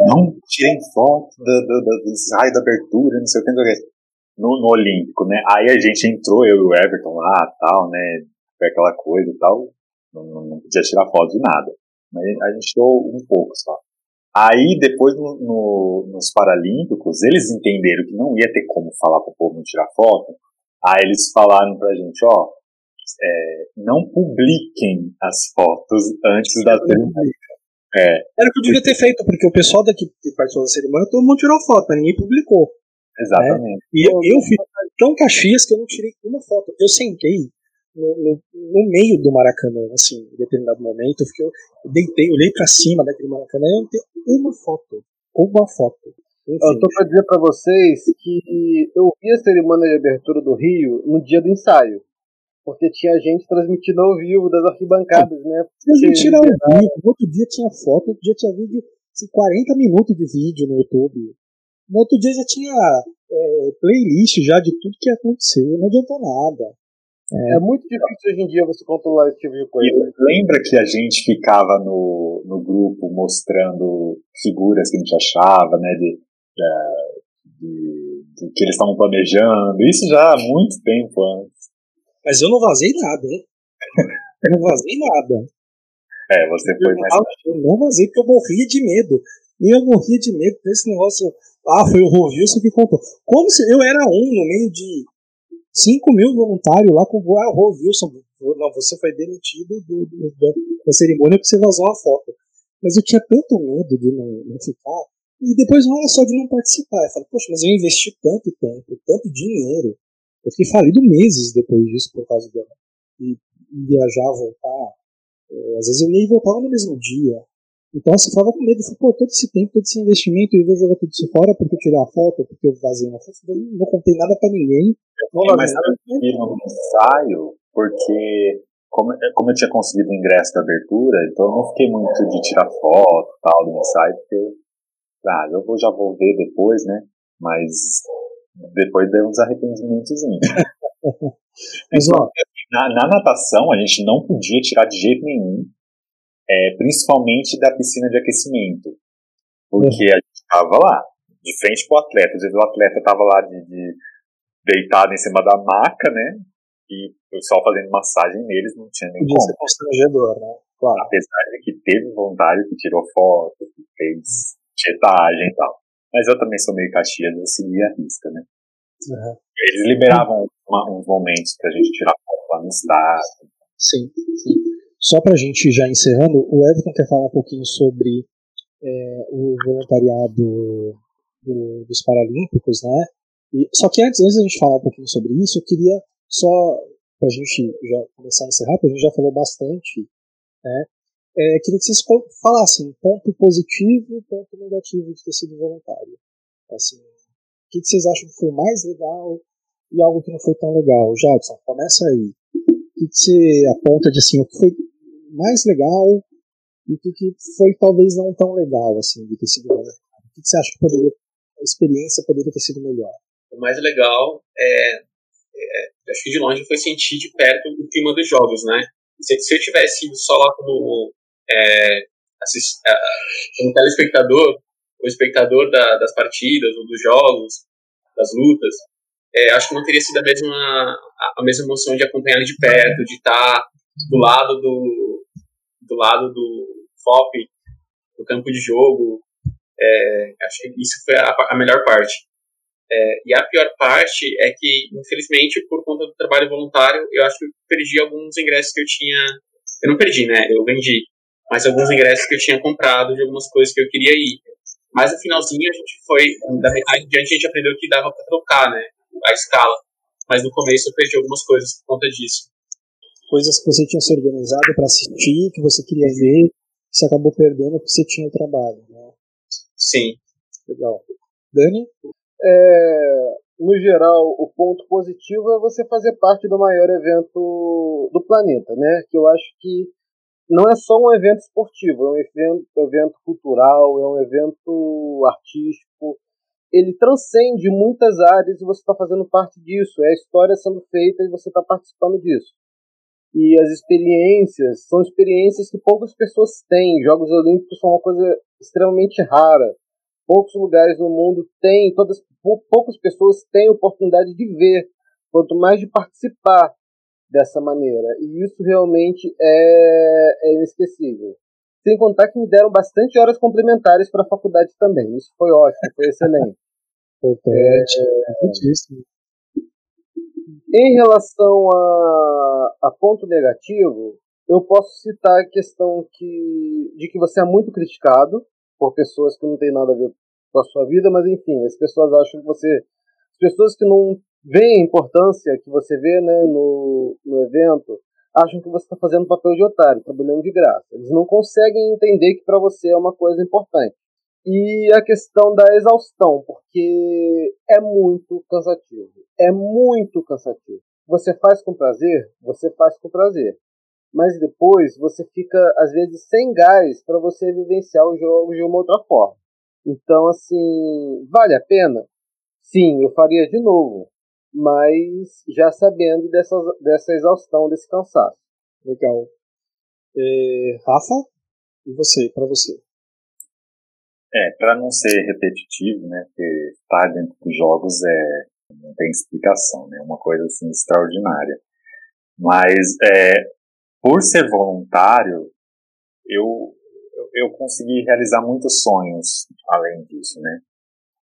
não tirem foto do, do, do, do ensaio da abertura, não sei o que, não sei o que. No, no Olímpico, né? Aí a gente entrou, eu e o Everton lá, tal, né? Foi aquela coisa e tal. Não, não, podia tirar foto de nada. Mas a gente tirou um pouco só. Aí, depois, no, no, nos Paralímpicos, eles entenderam que não ia ter como falar pro povo não tirar foto. Aí eles falaram pra gente, ó, é, não publiquem as fotos antes da cerimônia. É. Era o que eu devia ter feito, porque o pessoal daqui que participou da cerimônia, todo mundo tirou foto, mas ninguém publicou. Exatamente. Né? E eu, eu fui tão caxias que eu não tirei uma foto. Eu sentei no, no, no, meio do Maracanã, assim, em determinado momento, eu, fiquei, eu deitei, olhei pra cima daquele Maracanã e eu não tenho uma foto. Uma foto. Enfim. Eu tô pra dizer pra vocês que eu vi a cerimônia de abertura do Rio no dia do ensaio porque tinha gente transmitindo ao vivo das arquibancadas, né? Transmitindo ao vivo, no outro dia tinha foto, outro dia tinha vídeo, assim, 40 minutos de vídeo no YouTube. No outro dia já tinha é, playlist já de tudo que ia acontecer, não adiantou nada. É. é. muito difícil hoje em dia você controlar esse tipo de coisa. E lembra que a gente ficava no, no grupo mostrando figuras que a gente achava, né, de, de, de, de que eles estavam planejando, isso já há muito tempo antes. Mas eu não vazei nada, hein? eu não vazei nada. É, você foi mais. Eu não vazei porque eu morria de medo. E eu morria de medo desse negócio. Ah, foi o Rovilson que contou. Como se eu era um no meio de 5 mil voluntários lá com ah, o Rovilson. Não, você foi demitido do, do, da, da, cerimônia porque você vazou uma foto. Mas eu tinha tanto medo de não, não ficar. E depois não era só de não participar. Eu falei, poxa, mas eu investi tanto tempo, tanto dinheiro. Eu fiquei falido meses depois disso por causa de e, e viajar, voltar. É, às vezes eu nem voltava no mesmo dia. Então você ficava com medo, pô, todo esse tempo, todo esse investimento, e eu vou jogar tudo isso fora porque eu tirei a foto, porque eu vazei uma foto, eu não contei nada pra ninguém. Eu mais tranquilo no ensaio, porque como, como eu tinha conseguido o ingresso da abertura, então eu não fiquei muito de tirar foto tal do ensaio, porque ah, eu vou, já vou ver depois, né? Mas depois deu uns arrependimentos. Mas, ó, na, na, natação, a gente não podia tirar de jeito nenhum, é, principalmente da piscina de aquecimento. Porque uhum. a gente estava lá, de frente para o atleta. Às vezes o atleta estava lá de, de, deitado em cima da maca, né? E o pessoal fazendo massagem neles não tinha nem como. ser constrangedor, né? Claro. Apesar de que teve voluntário que tirou foto, que fez tietagem e tal. Mas eu também sou meio caxias, eu segui a risca, né? Uhum. Eles liberavam uma, uns momentos pra gente tirar foto lá no estado. Sim, sim. Só pra gente já encerrando, o Everton quer falar um pouquinho sobre é, o voluntariado do, dos Paralímpicos, né? E, só que antes, antes da gente falar um pouquinho sobre isso, eu queria só, pra gente já começar a encerrar, porque a gente já falou bastante, né? É, queria que vocês falassem ponto positivo e ponto negativo de ter sido voluntário. Assim, o que, vocês acham que foi mais legal e algo que não foi tão legal? Jadson, começa aí. O que, você aponta de assim, o que foi mais legal e o que, foi talvez não tão legal assim de ter sido voluntário? O que, você acha que poderia, a experiência poderia ter sido melhor? O mais legal é, é acho que de longe foi sentir de perto o clima dos jogos, né? Se, se eu tivesse ido só lá como é, assist, como telespectador, o espectador da, das partidas ou dos jogos, das lutas, é, acho que não teria sido a mesma, a mesma emoção de acompanhar de perto, de estar do lado do, do lado do FOP, do campo de jogo. É, acho que isso foi a, a melhor parte. É, e a pior parte é que, infelizmente, por conta do trabalho voluntário, eu acho que eu perdi alguns ingressos que eu tinha. Eu não perdi, né? Eu vendi mas alguns ingressos que eu tinha comprado de algumas coisas que eu queria ir. Mas no finalzinho a gente foi, da metade em diante a gente aprendeu que dava para trocar, né, a escala. Mas no começo eu perdi algumas coisas por conta disso. Coisas que você tinha se organizado para assistir, que você queria ver, que você acabou perdendo porque você tinha o trabalho, né? Sim. Legal. Dani? É, no geral, o ponto positivo é você fazer parte do maior evento do planeta, né? Que eu acho que não é só um evento esportivo, é um evento, evento cultural, é um evento artístico. Ele transcende muitas áreas e você está fazendo parte disso. É a história sendo feita e você está participando disso. E as experiências são experiências que poucas pessoas têm. Jogos Olímpicos são uma coisa extremamente rara. Poucos lugares no mundo têm, todas, poucas pessoas têm oportunidade de ver, quanto mais de participar dessa maneira. E isso realmente é, é inesquecível. Sem contar que me deram bastante horas complementares para a faculdade também. Isso foi ótimo, foi excelente. Importante, é, importantíssimo. Em relação a, a ponto negativo, eu posso citar a questão que, de que você é muito criticado por pessoas que não têm nada a ver com a sua vida, mas enfim, as pessoas acham que você. As pessoas que não veem a importância que você vê né, no, no evento, acham que você está fazendo papel de otário, trabalhando de graça. Eles não conseguem entender que para você é uma coisa importante. E a questão da exaustão, porque é muito cansativo. É muito cansativo. Você faz com prazer? Você faz com prazer. Mas depois você fica, às vezes, sem gás para você vivenciar o jogo de uma outra forma. Então, assim, vale a pena? Sim, eu faria de novo mas já sabendo dessa, dessa exaustão, desse cansaço. Legal. É, Rafa, e você, para você? É, para não ser repetitivo, né, porque estar dentro dos jogos é não tem explicação, né, uma coisa assim extraordinária. Mas é, por ser voluntário, eu eu consegui realizar muitos sonhos além disso, né?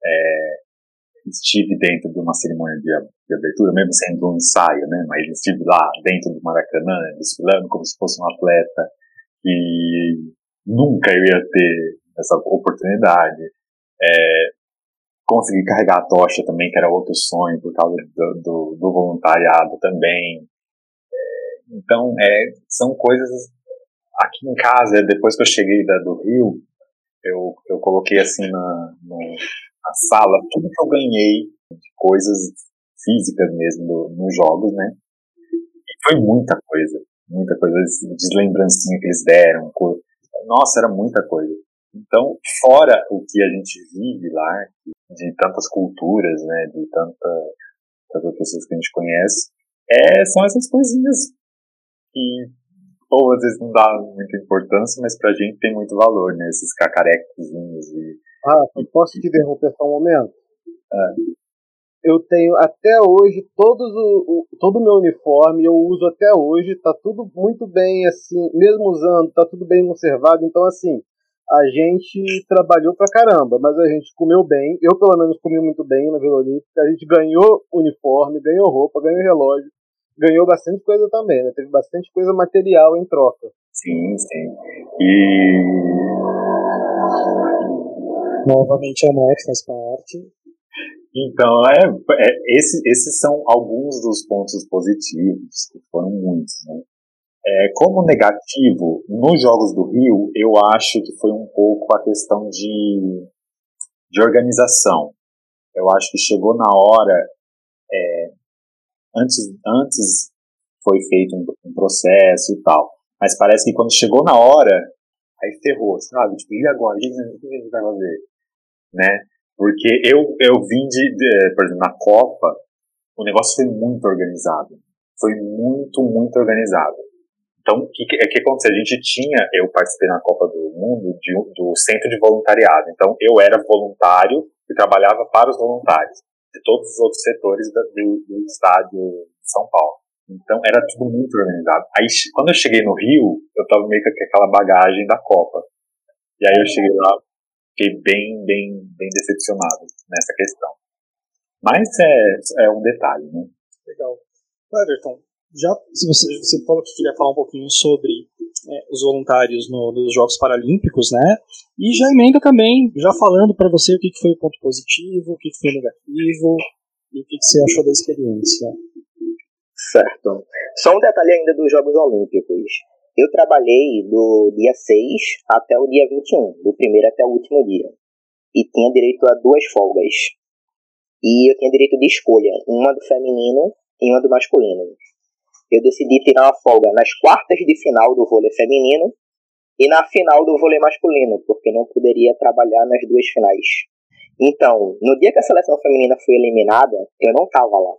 É, estive dentro de uma cerimônia de, de, abertura, mesmo sendo um ensaio, né? Mas estive lá dentro do Maracanã, desfilando como se fosse um atleta e nunca eu ia ter essa oportunidade. É, consegui carregar a tocha também, que era outro sonho por causa do, do, do voluntariado também. Então, é, são coisas aqui em casa, depois que eu cheguei da, do Rio, eu, eu coloquei assim na, no, na sala tudo que eu ganhei de coisas físicas mesmo nos jogos, né? E foi muita coisa, muita coisa, de lembrancinha que eles deram. Nossa, era muita coisa. Então, fora o que a gente vive lá, de tantas culturas, né, de tanta, tantas pessoas que a gente conhece, é, são essas coisinhas que ou às vezes não dá muita importância, mas pra gente tem muito valor, né? Esses cacarecozinhos e. Ah, e, posso te interromper só um momento? É. Eu tenho até hoje todos o, o todo o meu uniforme, eu uso até hoje, tá tudo muito bem assim, mesmo usando, tá tudo bem conservado, então assim, a gente trabalhou pra caramba, mas a gente comeu bem, eu pelo menos comi muito bem na Vila Olímpica, a gente ganhou uniforme, ganhou roupa, ganhou relógio, ganhou bastante coisa também, né? Teve bastante coisa material em troca. Sim, sim. E. Novamente a moto faz parte. Então, é, é, esse, esses são alguns dos pontos positivos, que foram muitos, né? É, como negativo, nos Jogos do Rio, eu acho que foi um pouco a questão de, de organização. Eu acho que chegou na hora antes, antes foi feito um, um, processo e tal. Mas parece que quando chegou na hora, aí ferrou, sabe? Tipo, e agora? O que a gente vai fazer? Né? Porque eu, eu vim de, de, por exemplo, na Copa, o negócio foi muito organizado. Foi muito, muito organizado. Então, o que, que, que aconteceu? A gente tinha, eu participei na Copa do Mundo de, do Centro de Voluntariado. Então, eu era voluntário e trabalhava para os voluntários de todos os outros setores do, do estádio de São Paulo. Então era tudo muito organizado. Aí quando eu cheguei no Rio, eu tava meio com aquela bagagem da Copa. E aí eu cheguei lá, fiquei bem, bem, bem decepcionado nessa questão. Mas é, é um detalhe, né? Legal. Everton, já se você, falou que queria falar um pouquinho sobre é, os voluntários no, nos Jogos Paralímpicos, né? E já emenda também, já falando para você o que, foi o ponto positivo, o que, que foi negativo e o que, que você achou da experiência. Certo. Só um detalhe ainda dos Jogos Olímpicos. Eu trabalhei do dia 6 até o dia 21, do primeiro até o último dia. E tinha direito a duas folgas. E eu tinha direito de escolha, uma do feminino e uma do masculino eu decidi tirar uma folga nas quartas de final do vôlei feminino e na final do vôlei masculino, porque não poderia trabalhar nas duas finais. Então, no dia que a seleção feminina foi eliminada, eu não estava lá.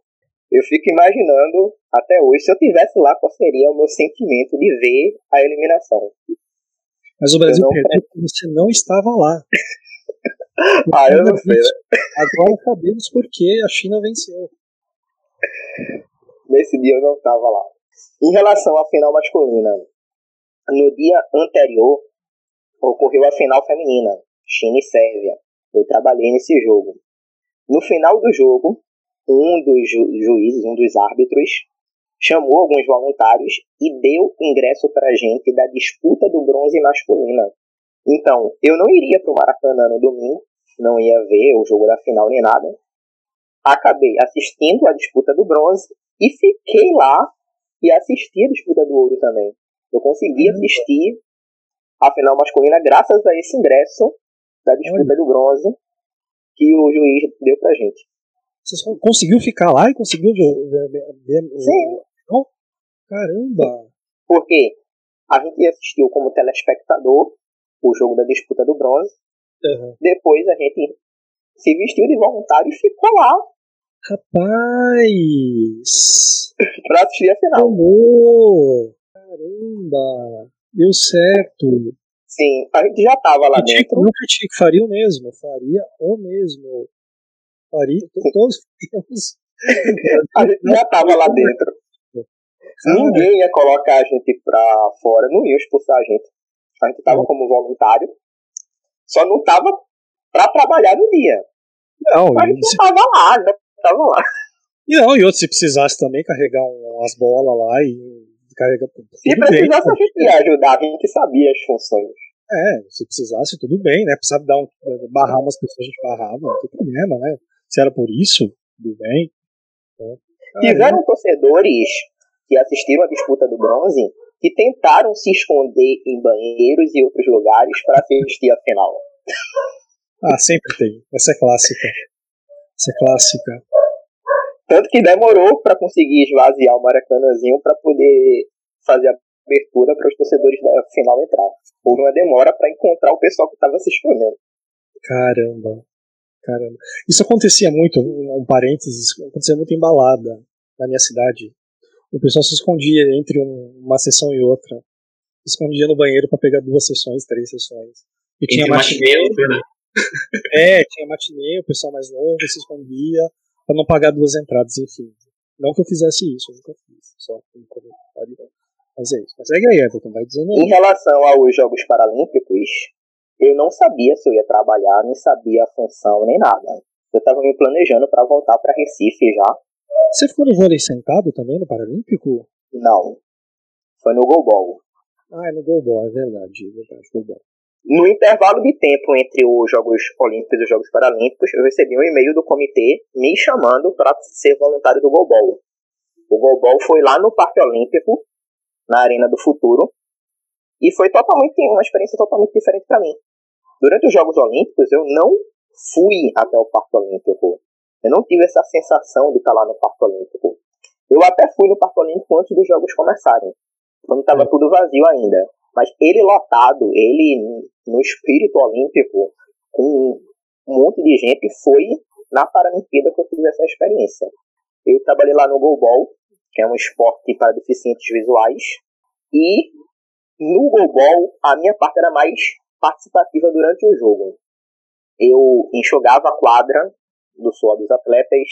Eu fico imaginando, até hoje, se eu tivesse lá, qual seria o meu sentimento de ver a eliminação. Mas o Brasil perdeu porque você não estava lá. ah, eu não sei. Né? Agora sabemos por que a China venceu. Nesse dia eu não estava lá. Em relação à final masculina, no dia anterior ocorreu a final feminina, China e Sérvia. Eu trabalhei nesse jogo. No final do jogo, um dos ju juízes, um dos árbitros, chamou alguns voluntários e deu ingresso para a gente da disputa do bronze masculina. Então, eu não iria para o Maracanã no domingo, não ia ver o jogo da final nem nada. Acabei assistindo a disputa do bronze e fiquei lá e assisti a disputa do ouro também. Eu consegui uhum. assistir a final masculina graças a esse ingresso da disputa uhum. do bronze que o juiz deu pra gente. Você conseguiu ficar lá e conseguiu ver, ver, Sim. O... Caramba! Porque a gente assistiu como telespectador o jogo da disputa do bronze. Uhum. Depois a gente se vestiu de voluntário e ficou lá Rapaz! pra assistir a final. Tomou! Caramba! Deu certo! Sim, a gente já tava lá Critique, dentro. Não critique, faria o mesmo. Faria o mesmo. Faria, todos faríamos. A gente já tava lá dentro. Ninguém ia colocar a gente pra fora, não ia expulsar a gente. A gente tava como voluntário, só não tava pra trabalhar no dia. Não, A gente não tava lá, não tava lá. e não, e outro, se precisasse também carregar um- umas bolas lá e carregar. Se tudo bem, precisasse, a gente ia ajudar, a gente sabia as funções. É, se precisasse, tudo bem, né? Precisava dar um, barrar umas pessoas, a gente barrava, não tem problema, né? Se era por isso, tudo bem. Então, Tiveram torcedores que assistiram a disputa do bronze que tentaram se esconder em banheiros e outros lugares para assistir a final. Ah, sempre tem. Essa é clássica. Essa é clássica. Tanto que demorou para conseguir esvaziar o Maracanãzinho para poder fazer a abertura para os torcedores da final entrar. Houve uma demora para encontrar o pessoal que estava se escondendo. Caramba. Caramba. Isso acontecia muito, um parênteses, acontecia muito em balada na minha cidade. O pessoal se escondia entre um- uma sessão e outra. Se escondia no banheiro para pegar duas sessões, três sessões. E tinha Entre outra, né? é, tinha matinê, o pessoal mais novo se escondia para não pagar duas entradas, enfim. Não que eu fizesse isso, eu nunca fiz. Só um comentário. Mas é isso. Mas segue aí, Everton, vai dizendo Em aí. relação aos Jogos Paralímpicos, eu não sabia se eu ia trabalhar, nem sabia a função, nem nada. Eu estava me planejando para voltar para Recife já. Você ficou no vôlei sentado também no Paralímpico? Não. Foi no Golbol. Ah, é no goalball, é verdade, é verdade, goalball. No intervalo de tempo entre os Jogos Olímpicos e os Jogos Paralímpicos, eu recebi um e-mail do comitê me chamando para ser voluntário do Golbol. O Golbol foi lá no Parque Olímpico, na Arena do Futuro, e foi totalmente uma experiência totalmente diferente para mim. Durante os Jogos Olímpicos, eu não fui até o Parque Olímpico. Eu não tive essa sensação de estar lá no Parque Olímpico. Eu até fui no Parque Olímpico antes dos Jogos começarem, quando estava tudo vazio ainda. Mas ele lotado, ele no espírito olímpico, com um monte de gente, foi na Paralimpíada que eu tive essa experiência. Eu trabalhei lá no Goalball, que é um esporte para deficientes visuais, e no Goalball a minha parte era mais participativa durante o jogo. Eu enxugava a quadra do suor dos atletas,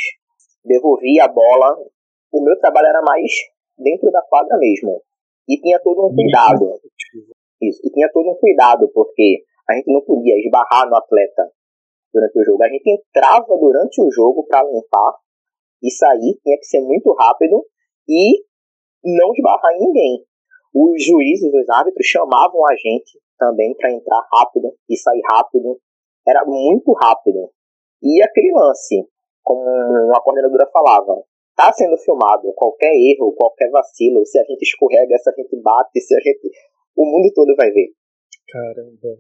devolvia a bola. O meu trabalho era mais dentro da quadra mesmo. E tinha todo um cuidado. Isso. E tinha todo um cuidado, porque a gente não podia esbarrar no atleta durante o jogo. A gente entrava durante o jogo para limpar e sair, tinha que ser muito rápido e não esbarrar em ninguém. Os juízes, os árbitros chamavam a gente também para entrar rápido e sair rápido. Era muito rápido. E aquele lance, como a coordenadora falava, tá sendo filmado. Qualquer erro, qualquer vacilo, se a gente escorrega, se a gente bate, se a gente. O mundo todo vai ver. Caramba.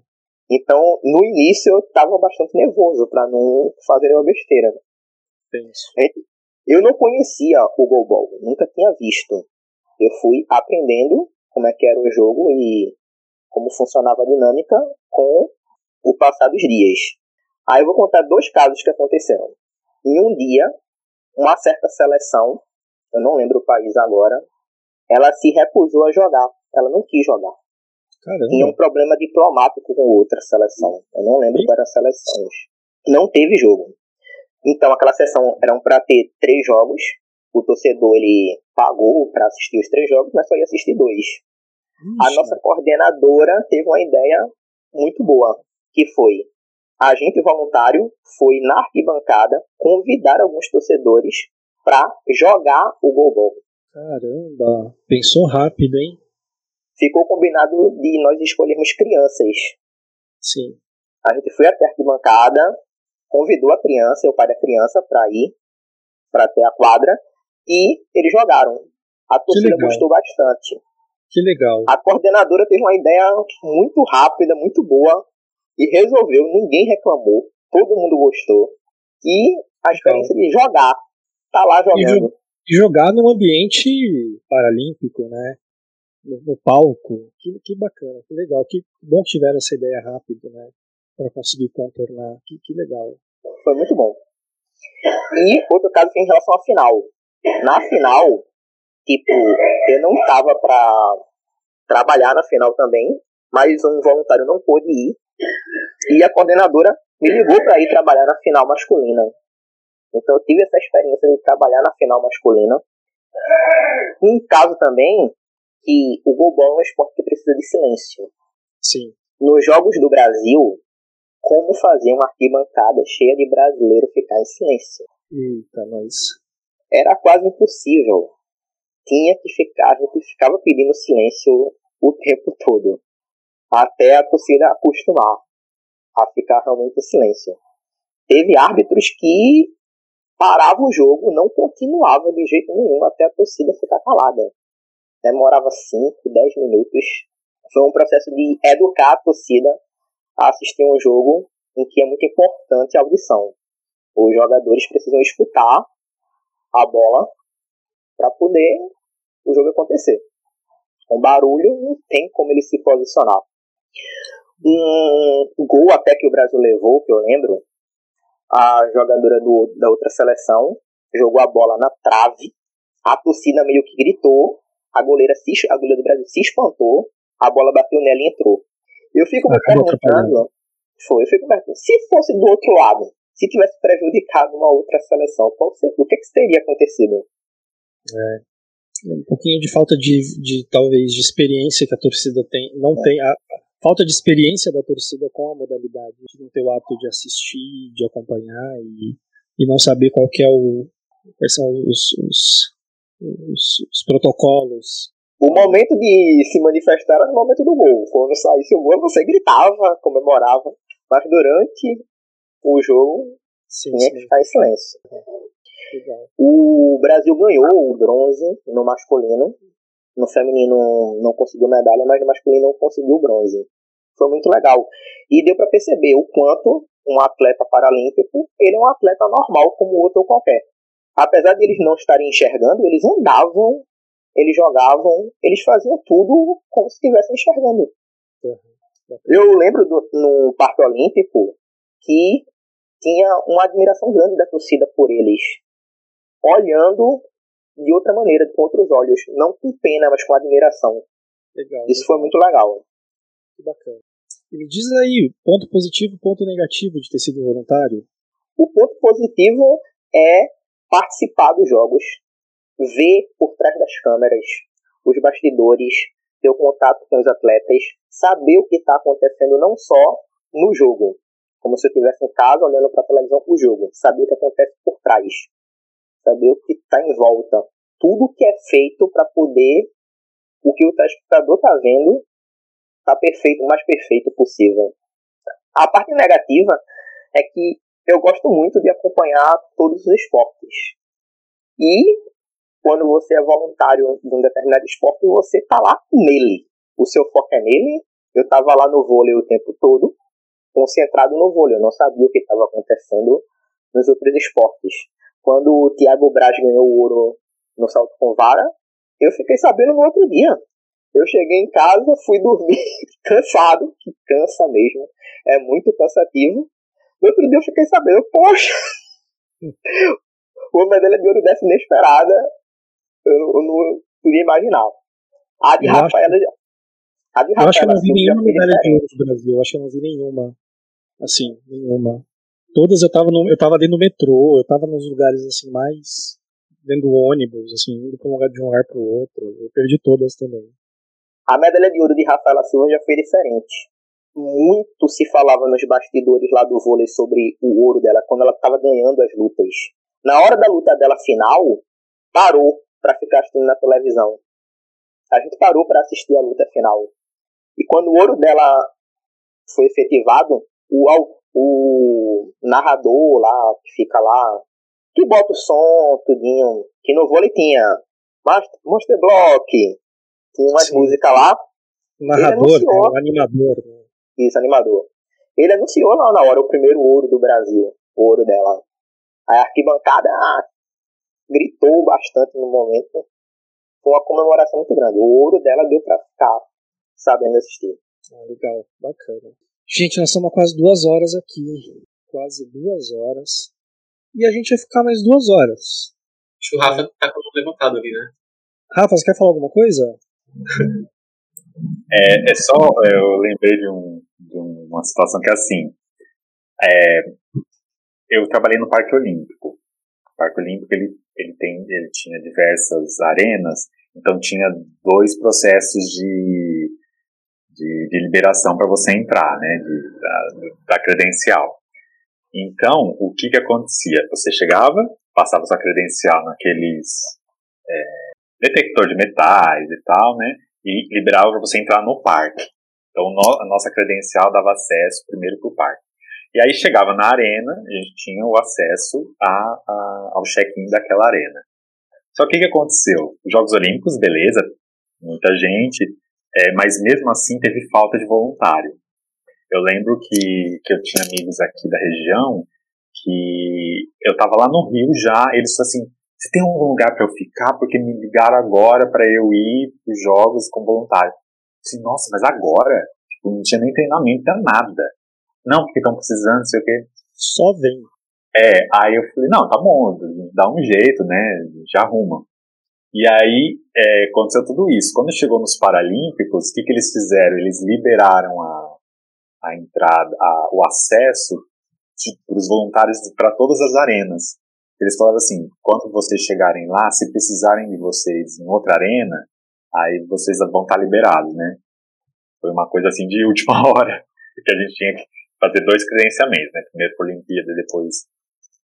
Então, no início eu tava bastante nervoso para não fazer uma besteira. Penso. Eu não conhecia o Golbol, nunca tinha visto. Eu fui aprendendo como é que era o jogo e como funcionava a dinâmica com o passar dos dias. Aí eu vou contar dois casos que aconteceram. Em um dia, uma certa seleção, eu não lembro o país agora, ela se recusou a jogar. Ela não quis jogar. Tinha um Caramba. problema diplomático com outra seleção. Eu não lembro quais eram as seleções. Não teve jogo. Então aquela sessão eram para ter três jogos. O torcedor ele pagou para assistir os três jogos, mas só ia assistir dois. A nossa coordenadora teve uma ideia muito boa, que foi a gente voluntário foi na arquibancada convidar alguns torcedores para jogar o golbol. Caramba. Pensou rápido, hein? Ficou combinado de nós escolhermos crianças. Sim. A gente foi até a arquibancada, convidou a criança o pai da criança para ir para até a quadra e eles jogaram. A torcida legal. gostou bastante. Que legal. A coordenadora teve uma ideia muito rápida, muito boa e resolveu, ninguém reclamou, todo mundo gostou. E a experiência de jogar, tá lá jogando. E jogar num ambiente paralímpico, né? No, no palco. Que, que bacana, que legal. Que bom que tiveram essa ideia rápido, né? Pra conseguir contornar. Que, que legal. Foi muito bom. E outro caso em relação à final. Na final, tipo, eu não tava pra trabalhar na final também, mas um voluntário não pôde ir. E a coordenadora me ligou para ir trabalhar na final masculina. Então eu tive essa experiência de trabalhar na final masculina. Um caso também que o golbol é um esporte que precisa de silêncio. Sim. Nos Jogos do Brasil, como fazer uma arquibancada cheia de brasileiro ficar em silêncio? Eita, nós. Era quase impossível. Tinha que ficar, a gente ficava pedindo silêncio o tempo todo. Até a torcida acostumar a ficar realmente em silêncio. Teve árbitros que paravam o jogo, não continuava de jeito nenhum até a torcida ficar calada. Demorava 5, 10 minutos. Foi um processo de educar a torcida a assistir um jogo em que é muito importante a audição. Os jogadores precisam escutar a bola para poder o jogo acontecer. Com barulho não tem como ele se posicionar. Um gol até que o Brasil levou, que eu lembro, a jogadora do, da outra seleção jogou a bola na trave, a torcida meio que gritou, a goleira, se, a goleira do Brasil se espantou, a bola bateu nela e entrou. Eu fico me perguntando, foi, eu fico perguntando, se fosse do outro lado, se tivesse prejudicado uma outra seleção, qual seria, o que, que teria acontecido? É, um pouquinho de falta de, de talvez de experiência que a torcida tem, não é. tem a, falta de experiência da torcida com a modalidade, de não ter o hábito de assistir, de acompanhar e, e não saber qual que é o quais são os, os, os, os protocolos. O momento de se manifestar era no momento do gol. Quando saísse o gol, você gritava, comemorava. Mas durante o jogo, sim, tinha sim. que ficar em silêncio. Legal. O Brasil ganhou o bronze no masculino. No feminino não conseguiu medalha, mas no masculino conseguiu o bronze. Foi muito legal. E deu para perceber o quanto um atleta paralímpico, ele é um atleta normal como outro qualquer. Apesar de eles não estarem enxergando, eles andavam, eles jogavam, eles faziam tudo como se estivessem enxergando. Uhum. Eu lembro do, no Parque Olímpico que tinha uma admiração grande da torcida por eles, olhando de outra maneira, com outros olhos, não com pena, mas com admiração. Legal, Isso legal. foi muito legal. Que bacana. E me diz aí, ponto positivo, ponto negativo de ter sido voluntário? O ponto positivo é participar dos jogos, ver por trás das câmeras os bastidores, ter o contato com os atletas, saber o que está acontecendo não só no jogo, como se eu estivesse em casa olhando para a televisão o jogo, saber o que acontece por trás, saber o que está em volta, tudo que é feito para poder o que o telespectador está vendo tá perfeito, o mais perfeito possível. A parte negativa é que eu gosto muito de acompanhar todos os esportes. E quando você é voluntário de um determinado esporte, você tá lá nele. O seu foco é nele. Eu tava lá no vôlei o tempo todo, concentrado no vôlei. Eu não sabia o que estava acontecendo nos outros esportes. Quando o Thiago Braz ganhou o ouro no salto com vara, eu fiquei sabendo no outro dia. Eu cheguei em casa, fui dormir cansado, que cansa mesmo, é muito cansativo. No outro dia eu fiquei sabendo, poxa, uma medalha de ouro dessa inesperada, eu, eu não podia imaginar. A de eu Rafaela acho... A de Rafaela, eu acho que eu não vi nenhuma medalha de ouro do Brasil, eu acho que eu não vi nenhuma. Assim, nenhuma. Todas eu tava, no, eu tava dentro do metrô, eu tava nos lugares assim mais dentro do ônibus, assim, indo pra um lugar de um lugar pro outro. Eu perdi todas também. A medalha de ouro de Rafaela Silva já foi diferente. Muito se falava nos bastidores lá do vôlei sobre o ouro dela quando ela estava ganhando as lutas. Na hora da luta dela final, parou para ficar assistindo na televisão. A gente parou para assistir a luta final. E quando o ouro dela foi efetivado, o, o narrador lá, que fica lá, que bota o som, tudinho, que no vôlei tinha Monster Block, tinha umas músicas lá. O narrador, né? o animador. Né? Isso, animador. Ele anunciou lá na hora o primeiro ouro do Brasil, o ouro dela. A arquibancada ah, gritou bastante no momento. Foi uma comemoração muito grande. O ouro dela deu pra ficar sabendo assistir. Ah, legal, bacana. Gente, nós estamos quase duas horas aqui. Quase duas horas. e a gente ia ficar mais duas horas. Acho que o Rafa tá com o levantado ali, né? Rafa, você quer falar alguma coisa? É, é só, eu lembrei de, um, de uma situação que é assim. É, eu trabalhei no Parque Olímpico. O Parque Olímpico ele, ele, tem, ele tinha diversas arenas, então tinha dois processos de, de, de liberação para você entrar, né, de, da, da credencial. Então, o que que acontecia? Você chegava, passava sua credencial naqueles é, detector de metais e tal, né? E liberava para você entrar no parque. Então, no, a nossa credencial dava acesso primeiro para o parque. E aí chegava na arena, a gente tinha o acesso a, a, ao check-in daquela arena. Só que o que aconteceu? Os Jogos Olímpicos, beleza, muita gente, é, mas mesmo assim teve falta de voluntário. Eu lembro que, que eu tinha amigos aqui da região que eu tava lá no Rio já, eles assim, você tem algum lugar para eu ficar? Porque me ligaram agora para eu ir para os jogos com voluntário. Disse, nossa, mas agora? Tipo, não tinha nem treinamento, não nada. Não, porque estão precisando, não sei o quê. Só vem. É, aí eu falei, não, tá bom, dá um jeito, né? Já arruma. E aí é, aconteceu tudo isso. Quando chegou nos Paralímpicos, o que, que eles fizeram? Eles liberaram a, a entrada, a, o acesso para os voluntários para todas as arenas. Eles falaram assim: quando vocês chegarem lá, se precisarem de vocês em outra arena, aí vocês vão estar liberados, né? Foi uma coisa assim de última hora, que a gente tinha que fazer dois credenciamentos, né? Primeiro para a Olimpíada e depois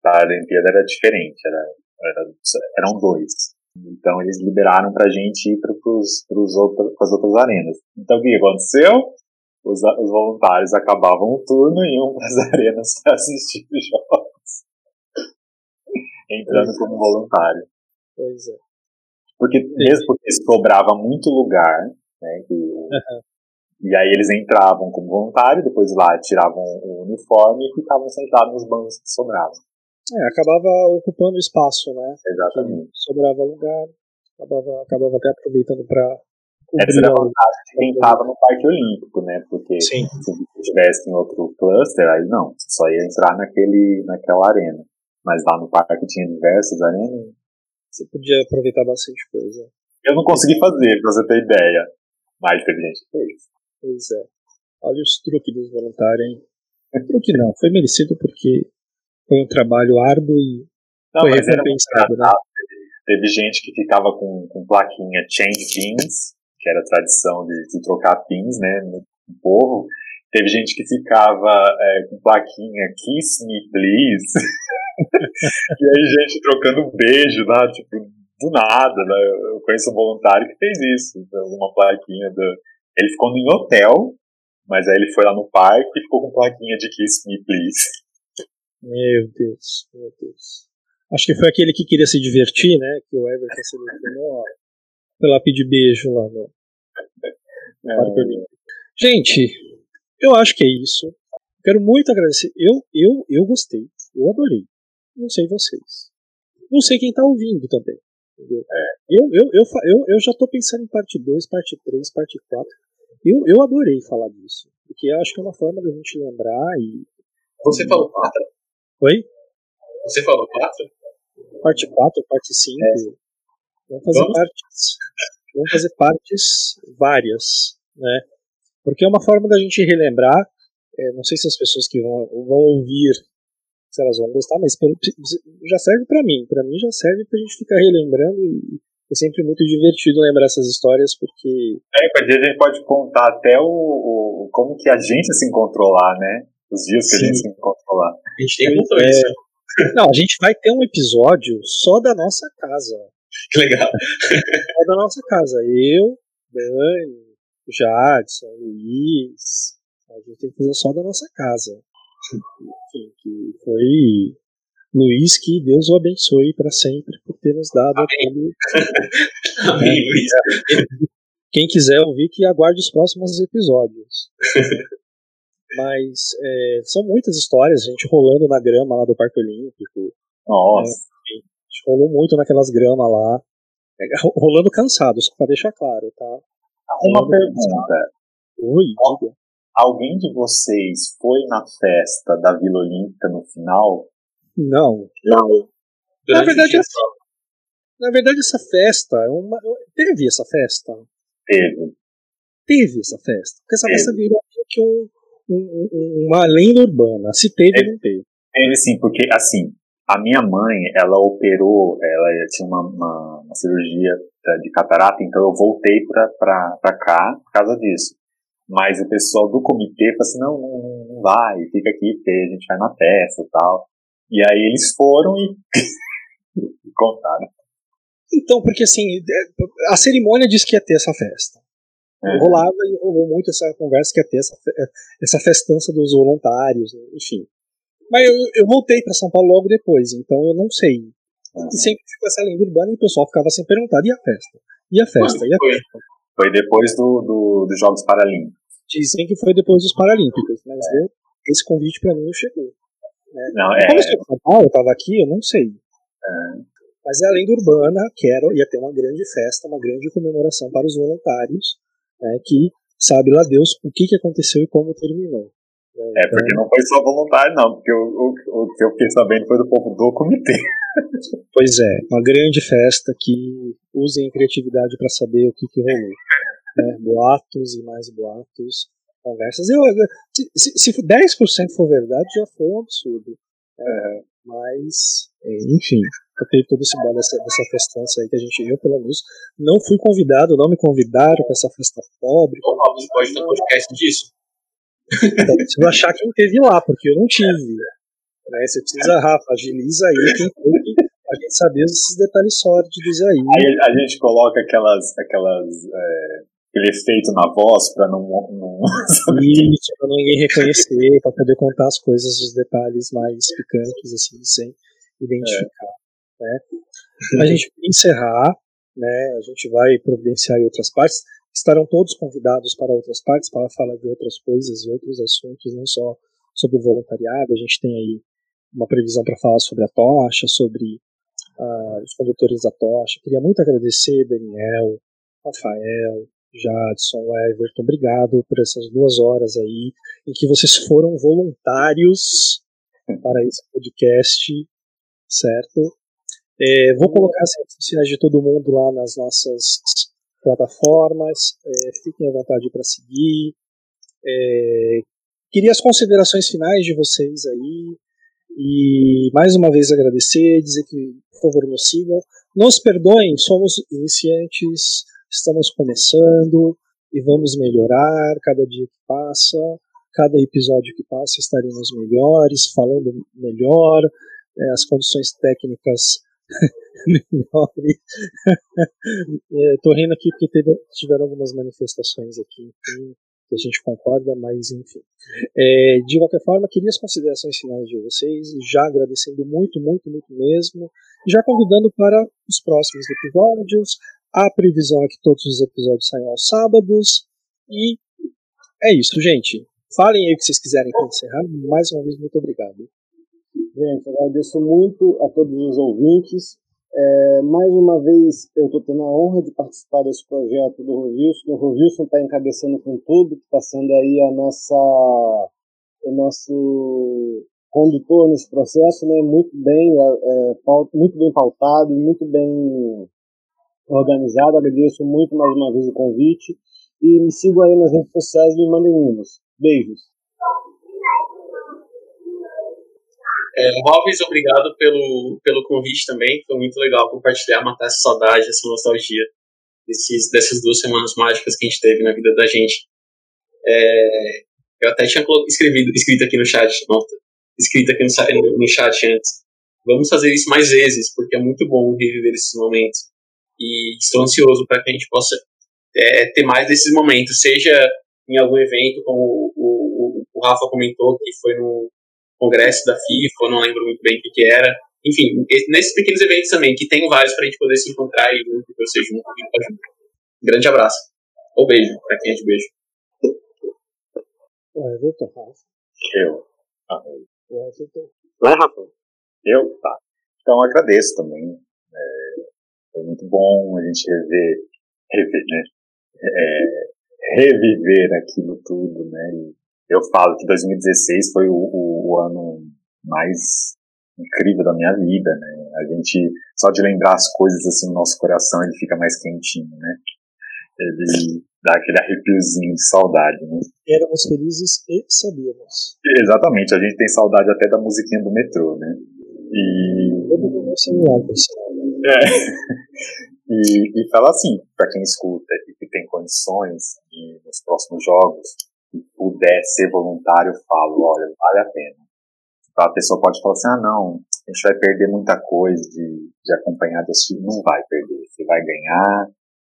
para a Olimpíada era diferente, era, era, eram dois. Então eles liberaram para a gente ir para as outras arenas. Então o que aconteceu? Os, os voluntários acabavam o turno e iam para as arenas para assistir os jogos. Entrando como voluntário. Pois é. Porque, mesmo porque sobrava muito lugar, né, que uhum. E aí eles entravam como voluntário, depois lá tiravam o uniforme e ficavam sentados nos bancos que sobravam. É, acabava ocupando espaço, né? Exatamente. sobrava lugar, acabava, acabava até aproveitando para essa era a vantagem de quem estava no Parque Olímpico, né? Porque Sim. se estivesse em outro cluster, aí não, só ia entrar naquele, naquela arena. Mas lá no parque tinha diversas arenas. Você podia aproveitar bastante coisa. Eu não consegui fazer, pra você ter ideia. Mas teve gente que fez. Pois é. Olha os truques dos voluntários, hein? Truque não, foi merecido porque foi um trabalho árduo e não, foi recompensado, né? Teve gente que ficava com, com plaquinha change pins, que era a tradição de, de trocar pins, né, no, no povo. Teve gente que ficava é, com plaquinha Kiss Me Please. e aí gente trocando beijo lá, tipo, do nada, né? Eu conheço um voluntário que fez isso, uma plaquinha do, ele ficou em hotel, mas aí ele foi lá no parque e ficou com plaquinha de Kiss Me Please. Meu Deus, meu Deus. Acho que foi aquele que queria se divertir, né? Que o Everton selecionou pela pedir beijo lá no é. Gente, eu acho que é isso. Quero muito agradecer. Eu, eu, eu gostei. Eu adorei. Não sei vocês. Não sei quem tá ouvindo também. Entendeu? É. Eu, eu, eu, eu, eu já tô pensando em parte 2, parte 3, parte 4. Eu, eu adorei falar disso, porque acho que é uma forma da gente lembrar e. Você falou 4? Oi? Você falou 4? Parte 4, parte 5. É. Vamos fazer Vamos? partes. Vamos fazer partes várias, né? Porque é uma forma da gente relembrar. É, não sei se as pessoas que vão, vão ouvir se elas vão gostar, mas já serve para mim. Para mim já serve pra gente ficar relembrando e é sempre muito divertido lembrar essas histórias porque. É, porque a gente pode contar até o, o, como que a gente se encontrou lá, né? Os dias que Sim. a gente se encontrou lá. A gente tem muito é... isso. Não, a gente vai ter um episódio só da nossa casa. Que legal. Só da nossa casa. Eu, Dani, Jadson, Luiz. A gente tem que fazer só da nossa casa. Enfim, que foi Luiz, que Deus o abençoe para sempre por ter nos dado Amém. aquele. Amém, Luiz. Quem quiser ouvir, que aguarde os próximos episódios. Mas é, são muitas histórias, gente rolando na grama lá do Parque Olímpico. Nossa. É, a gente rolou muito naquelas gramas lá. É, rolando cansado, só pra deixar claro, tá? Uma rolando pergunta. Cansado. Oi, diga. Alguém de vocês foi na festa da Vila Olímpica no final? Não. Não. Na verdade, essa, na verdade, essa festa, é uma, teve essa festa? Teve. Teve essa festa. Porque essa teve. festa virou que um, um, uma lenda urbana. Se teve, teve, não teve. Teve sim, porque assim, a minha mãe, ela operou, ela tinha uma, uma, uma cirurgia de catarata, então eu voltei pra, pra, pra cá por causa disso. Mas o pessoal do comitê falou assim, não, não, não vai, fica aqui, porque a gente vai na festa e tal. E aí eles foram e contaram. Então, porque assim, a cerimônia disse que ia ter essa festa. É. Rolava e rolou muito essa conversa que ia ter essa, essa festança dos voluntários, enfim. Mas eu, eu voltei para São Paulo logo depois, então eu não sei. E sempre ficou essa lenda urbana e o pessoal ficava sem perguntar: e a festa? E a festa? E a festa? Foi depois do, do, dos Jogos Paralímpicos. Dizem que foi depois dos Paralímpicos, mas é. esse convite para mim não chegou. Né? Não, é... Como eu estava aqui, eu não sei. É. Mas é a lenda urbana, quero, ia ter uma grande festa, uma grande comemoração para os voluntários, né, que sabe lá Deus o que, que aconteceu e como terminou. Né? É, porque não foi só voluntário, não, porque o, o, o que eu fiquei sabendo foi do povo do comitê. Pois é, uma grande festa que usem a criatividade para saber o que, que rolou. Né? Boatos e mais boatos, conversas. Eu, se, se 10% for verdade, já foi um absurdo. É, mas, é, enfim, eu tenho todo esse bolo dessa, dessa festança aí que a gente viu, pelo menos. Não fui convidado, não me convidaram para essa festa pobre. Você pode ter um podcast disso? Então, preciso achar quem teve lá, porque eu não tive. Né? Você precisa, Rafa, agiliza aí quem teve a gente saber esses detalhes sórdidos aí. Aí a gente coloca aquelas, aquelas é, aquele efeito na voz para não, não isso para ninguém reconhecer para poder contar as coisas os detalhes mais picantes assim sem identificar é. né a gente vai encerrar né a gente vai providenciar outras partes estarão todos convidados para outras partes para falar de outras coisas e outros assuntos não só sobre o voluntariado. A gente tem aí uma previsão para falar sobre a tocha sobre uh, os condutores da tocha. Queria muito agradecer Daniel Rafael Jadson, Everton, obrigado por essas duas horas aí em que vocês foram voluntários para esse podcast, certo? É, vou colocar as redes sociais de todo mundo lá nas nossas plataformas, é, fiquem à vontade para seguir. É, queria as considerações finais de vocês aí. E mais uma vez agradecer, dizer que por favor nos sigam, nos perdoem, somos iniciantes Estamos começando e vamos melhorar. Cada dia que passa, cada episódio que passa estaremos melhores, falando melhor, é, as condições técnicas melhores. Estou é, rindo aqui porque teve, tiveram algumas manifestações aqui, que a gente concorda, mas enfim. É, de qualquer forma, queria as considerações finais de vocês, já agradecendo muito, muito, muito mesmo, já convidando para os próximos episódios, a previsão é que todos os episódios saiam aos sábados. E é isso, gente. Falem aí o que vocês quiserem para encerrar. Mais uma vez, muito obrigado. Gente, agradeço muito a todos os ouvintes. É, mais uma vez, eu estou tendo a honra de participar desse projeto do Rovilson. O Rovilson está encabeçando com tudo, está sendo aí a nossa, o nosso condutor nesse processo, né? Muito bem, é, muito bem pautado, muito bem organizado. Agradeço muito mais uma vez o convite. E me sigam aí nas redes sociais e me mandem mimos. Beijos. É, obrigado pelo, pelo convite também. Foi muito legal compartilhar, matar essa saudade, essa nostalgia desses, dessas duas semanas mágicas que a gente teve na vida da gente. É, eu até tinha escrevido, escrito aqui no chat, não, escrito aqui no, no chat antes. Vamos fazer isso mais vezes, porque é muito bom reviver esses momentos e estou ansioso para que a gente possa é, ter mais desses momentos, seja em algum evento, como o, o, o, Rafa comentou, que foi no congresso da FIFA, não lembro muito bem o que, que era. Enfim, nesses pequenos eventos também, que tem vários para a gente poder se encontrar e junto, torcer junto, e junto. Grande abraço. Ou beijo, para quem é de beijo. O Everton, Rafa. Eu. Ah, o Everton. Vai, Rafa. Eu? Tá. Então agradeço também. É, foi muito bom a gente rever, rever né? É, reviver aquilo tudo, né? E eu falo que 2016 foi o, o, o, ano mais incrível da minha vida, né? A gente, só de lembrar as coisas assim no nosso coração, ele fica mais quentinho, né? Ele dá aquele arrepiozinho de saudade, né? Éramos felizes e sabíamos. Exatamente, a gente tem saudade até da musiquinha do metrô, né? E. Eu meu celular. É. E, e fala assim, para quem escuta e que tem condições de, nos próximos jogos, e puder ser voluntário, eu falo, olha, vale a pena. A pessoa pode falar assim, ah não, a gente vai perder muita coisa de, de acompanhar de assistir. Não vai perder, você vai ganhar,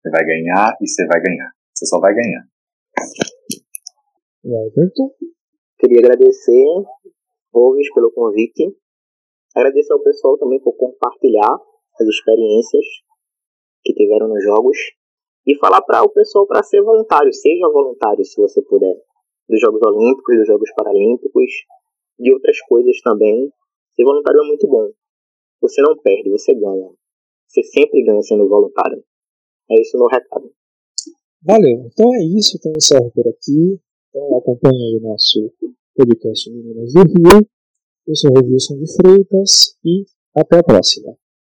você vai ganhar e você vai ganhar. Você só vai ganhar. Everton? Queria agradecer, Roves, pelo convite. Agradecer ao pessoal também por compartilhar as experiências que tiveram nos jogos e falar para o pessoal para ser voluntário, seja voluntário se você puder, dos Jogos Olímpicos, dos Jogos Paralímpicos, de outras coisas também. Ser voluntário é muito bom. Você não perde, você ganha. Você sempre ganha sendo voluntário. É isso meu recado. Valeu. Então é isso. Então encerro por aqui. Então acompanhe aí o nosso podcast Meninas do Rio. Eu sou o Wilson de Freitas e até a próxima.